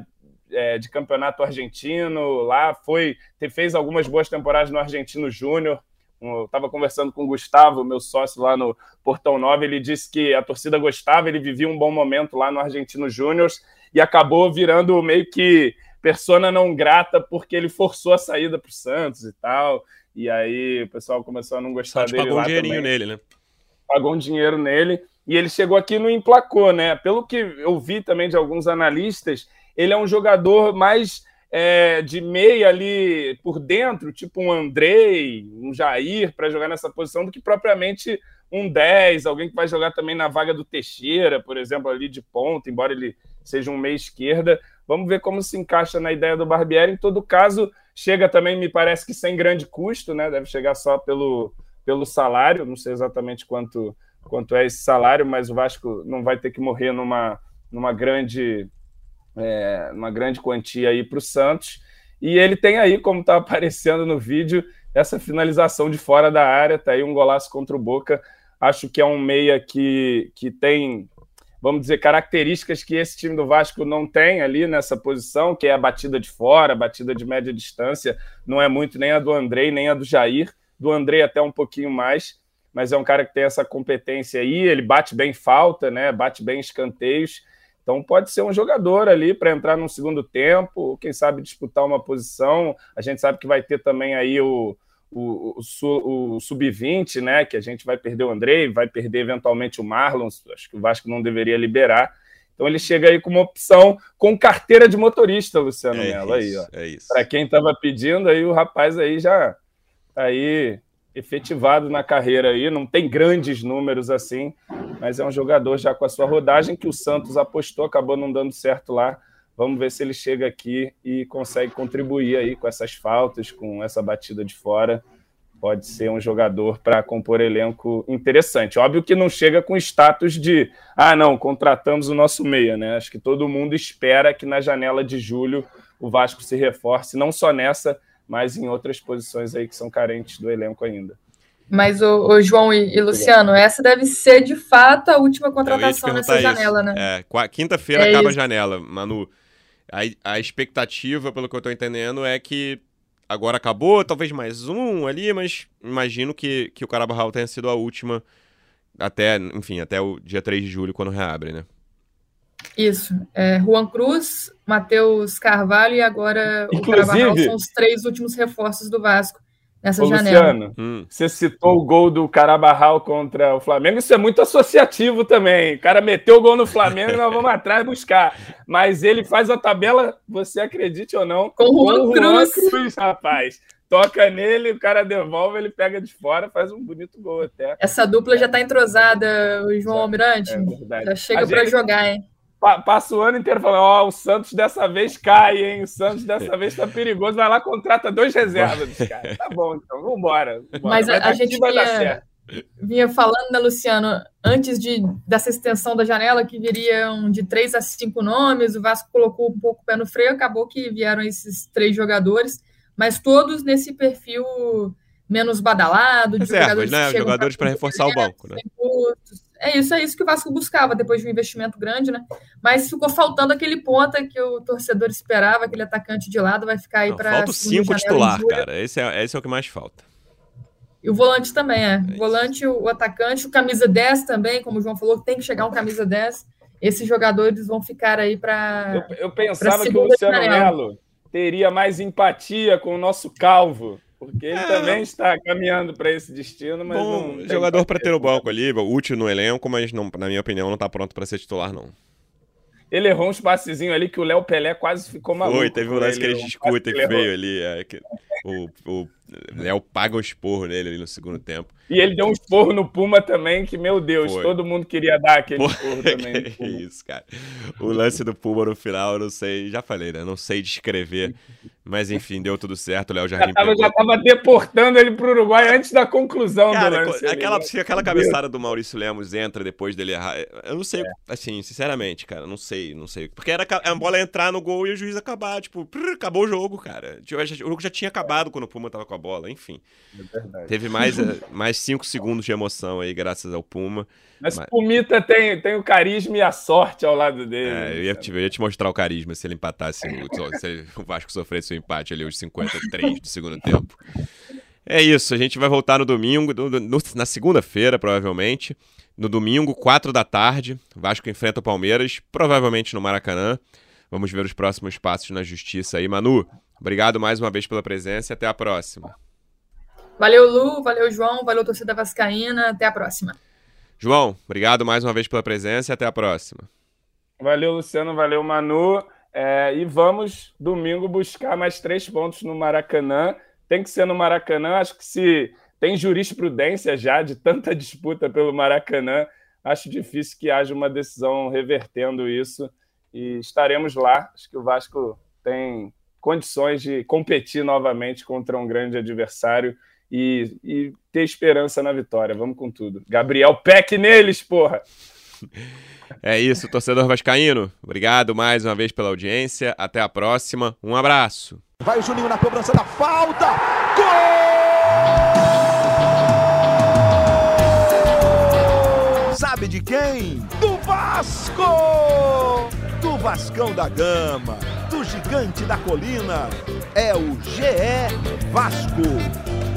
[SPEAKER 3] é, de campeonato argentino lá, foi fez algumas boas temporadas no Argentino Júnior. Eu estava conversando com o Gustavo, meu sócio lá no Portão 9, ele disse que a torcida gostava, ele vivia um bom momento lá no Argentino Júnior e acabou virando meio que persona não grata porque ele forçou a saída para o Santos e tal. E aí o pessoal começou a não gostar Santos dele
[SPEAKER 1] pagou
[SPEAKER 3] lá
[SPEAKER 1] um dinheirinho
[SPEAKER 3] também.
[SPEAKER 1] nele, né?
[SPEAKER 3] Pagou um dinheiro nele. E ele chegou aqui e não emplacou, né? Pelo que eu vi também de alguns analistas, ele é um jogador mais é, de meia ali por dentro, tipo um Andrei, um Jair, para jogar nessa posição, do que propriamente um 10, alguém que vai jogar também na vaga do Teixeira, por exemplo, ali de ponta, embora ele seja um meia esquerda. Vamos ver como se encaixa na ideia do Barbieri. Em todo caso, chega também, me parece que sem grande custo, né? Deve chegar só pelo, pelo salário, não sei exatamente quanto, quanto é esse salário, mas o Vasco não vai ter que morrer numa, numa grande é, grande quantia aí para o Santos. E ele tem aí, como está aparecendo no vídeo, essa finalização de fora da área, tá aí um golaço contra o Boca. Acho que é um meia que, que tem, vamos dizer, características que esse time do Vasco não tem ali nessa posição, que é a batida de fora, a batida de média distância. Não é muito nem a do Andrei, nem a do Jair. Do Andrei até um pouquinho mais, mas é um cara que tem essa competência aí, ele bate bem falta, né? Bate bem escanteios. Então pode ser um jogador ali para entrar no segundo tempo, quem sabe disputar uma posição. A gente sabe que vai ter também aí o, o, o, o sub-20, né? Que a gente vai perder o Andrei, vai perder eventualmente o Marlon. Acho que o Vasco não deveria liberar. Então ele chega aí com uma opção com carteira de motorista, Luciano é Mello. Aí, ó. É isso. Para quem estava pedindo, aí o rapaz aí já tá aí efetivado na carreira aí, não tem grandes números assim, mas é um jogador já com a sua rodagem que o Santos apostou, acabou não dando certo lá. Vamos ver se ele chega aqui e consegue contribuir aí com essas faltas, com essa batida de fora. Pode ser um jogador para compor elenco interessante. Óbvio que não chega com status de, ah, não, contratamos o nosso meia, né? Acho que todo mundo espera que na janela de julho o Vasco se reforce, não só nessa, mas em outras posições aí que são carentes do elenco ainda.
[SPEAKER 2] Mas o, o João e, e, Luciano, essa deve ser de fato a última contratação nessa janela,
[SPEAKER 1] né? É, quinta-feira é acaba isso. a janela, Manu. A, a expectativa, pelo que eu estou entendendo, é que agora acabou, talvez mais um ali, mas imagino que, que o Carabajal tenha sido a última até, enfim, até o dia 3 de julho, quando reabre, né?
[SPEAKER 2] Isso. É, Juan Cruz, Matheus Carvalho e agora Inclusive, o Carvalho são os três últimos reforços do Vasco nessa Ô, janela. Luciano,
[SPEAKER 3] hum. você citou o gol do Carabarral contra o Flamengo. Isso é muito associativo também. O cara meteu o gol no Flamengo e nós vamos atrás buscar. Mas ele faz a tabela, você acredite ou não,
[SPEAKER 2] com, o Juan, Cruz. Cruz,
[SPEAKER 3] rapaz. Toca nele, o cara devolve, ele pega de fora, faz um bonito gol até.
[SPEAKER 2] Essa dupla já está entrosada, o João Almirante. É já chega para jogar, hein?
[SPEAKER 3] Passa o ano inteiro falando: Ó, oh, o Santos dessa vez cai, hein? O Santos dessa vez tá perigoso. Vai lá, contrata dois reservas dos caras. Tá bom, então, vambora.
[SPEAKER 2] vambora. Mas a, a gente vinha, vinha falando, né, Luciano, antes de, dessa extensão da janela, que viriam de três a cinco nomes. O Vasco colocou um pouco o pé no freio, acabou que vieram esses três jogadores, mas todos nesse perfil menos badalado, de
[SPEAKER 1] Reservas, jogadores, né? jogadores para reforçar o banco, né? Custos,
[SPEAKER 2] é isso, é isso que o Vasco buscava depois de um investimento grande, né? Mas ficou faltando aquele ponta que o torcedor esperava, aquele atacante de lado vai ficar aí para.
[SPEAKER 1] Falta cinco titular, cara. Esse é, esse é o que mais falta.
[SPEAKER 2] E o volante também, é. é o volante, o, o atacante, o camisa 10 também, como o João falou, tem que chegar um camisa 10. Esses jogadores vão ficar aí para.
[SPEAKER 3] Eu, eu pensava que o Luciano Melo teria mais empatia com o nosso calvo. Porque ele é, também está caminhando para esse destino, mas bom,
[SPEAKER 1] não jogador para ter o banco ali, útil no elenco, mas não, na minha opinião não está pronto para ser titular não.
[SPEAKER 3] Ele errou uns passezinhos ali que o Léo Pelé quase ficou maluco.
[SPEAKER 1] Foi, teve um lance que ele discute que veio ali. É, que, o, o Léo paga o esporro nele ali no segundo tempo.
[SPEAKER 3] E ele deu um esporro no Puma também, que, meu Deus, Foi. todo mundo queria dar aquele Pô, esporro também.
[SPEAKER 1] Que isso, cara. O lance do Puma no final, eu não sei, já falei, né? Não sei descrever. Mas enfim, deu tudo certo. O Léo Jardim
[SPEAKER 3] já tava, já tava deportando ele pro Uruguai antes da conclusão cara, do lance.
[SPEAKER 1] Aquela, né? aquela cabeçada do Maurício Lemos entra depois dele errar. Eu não sei, é. assim, sinceramente, cara, não sei, não sei. Porque era a bola entrar no gol e o juiz acabar. Tipo, prrr, acabou o jogo, cara. O jogo já tinha acabado quando o Puma tava com a bola, enfim. É Teve mais, eh, mais cinco segundos de emoção aí, graças ao Puma.
[SPEAKER 3] Mas, Mas... Pumita tem, tem o carisma e a sorte ao lado dele.
[SPEAKER 1] É, eu ia, te, eu ia te mostrar o carisma se ele empatasse, se o Vasco sofresse o empate ali, os 53 do segundo tempo. É isso, a gente vai voltar no domingo, no, no, na segunda-feira, provavelmente. No domingo, 4 da tarde, Vasco enfrenta o Palmeiras, provavelmente no Maracanã. Vamos ver os próximos passos na justiça aí. Manu, obrigado mais uma vez pela presença e até a próxima.
[SPEAKER 2] Valeu, Lu, valeu, João, valeu, torcida Vascaína, até a próxima.
[SPEAKER 1] João, obrigado mais uma vez pela presença e até a próxima.
[SPEAKER 3] Valeu, Luciano, valeu, Manu. É, e vamos, domingo, buscar mais três pontos no Maracanã. Tem que ser no Maracanã. Acho que se tem jurisprudência já de tanta disputa pelo Maracanã, acho difícil que haja uma decisão revertendo isso. E estaremos lá. Acho que o Vasco tem condições de competir novamente contra um grande adversário e, e ter esperança na vitória. Vamos com tudo. Gabriel Peck neles, porra!
[SPEAKER 1] É isso, torcedor vascaíno. Obrigado mais uma vez pela audiência. Até a próxima. Um abraço.
[SPEAKER 4] Vai o Juninho na cobrança da falta. Gol! Sabe de quem? Do Vasco! Do Vascão da Gama, do Gigante da Colina. É o GE Vasco.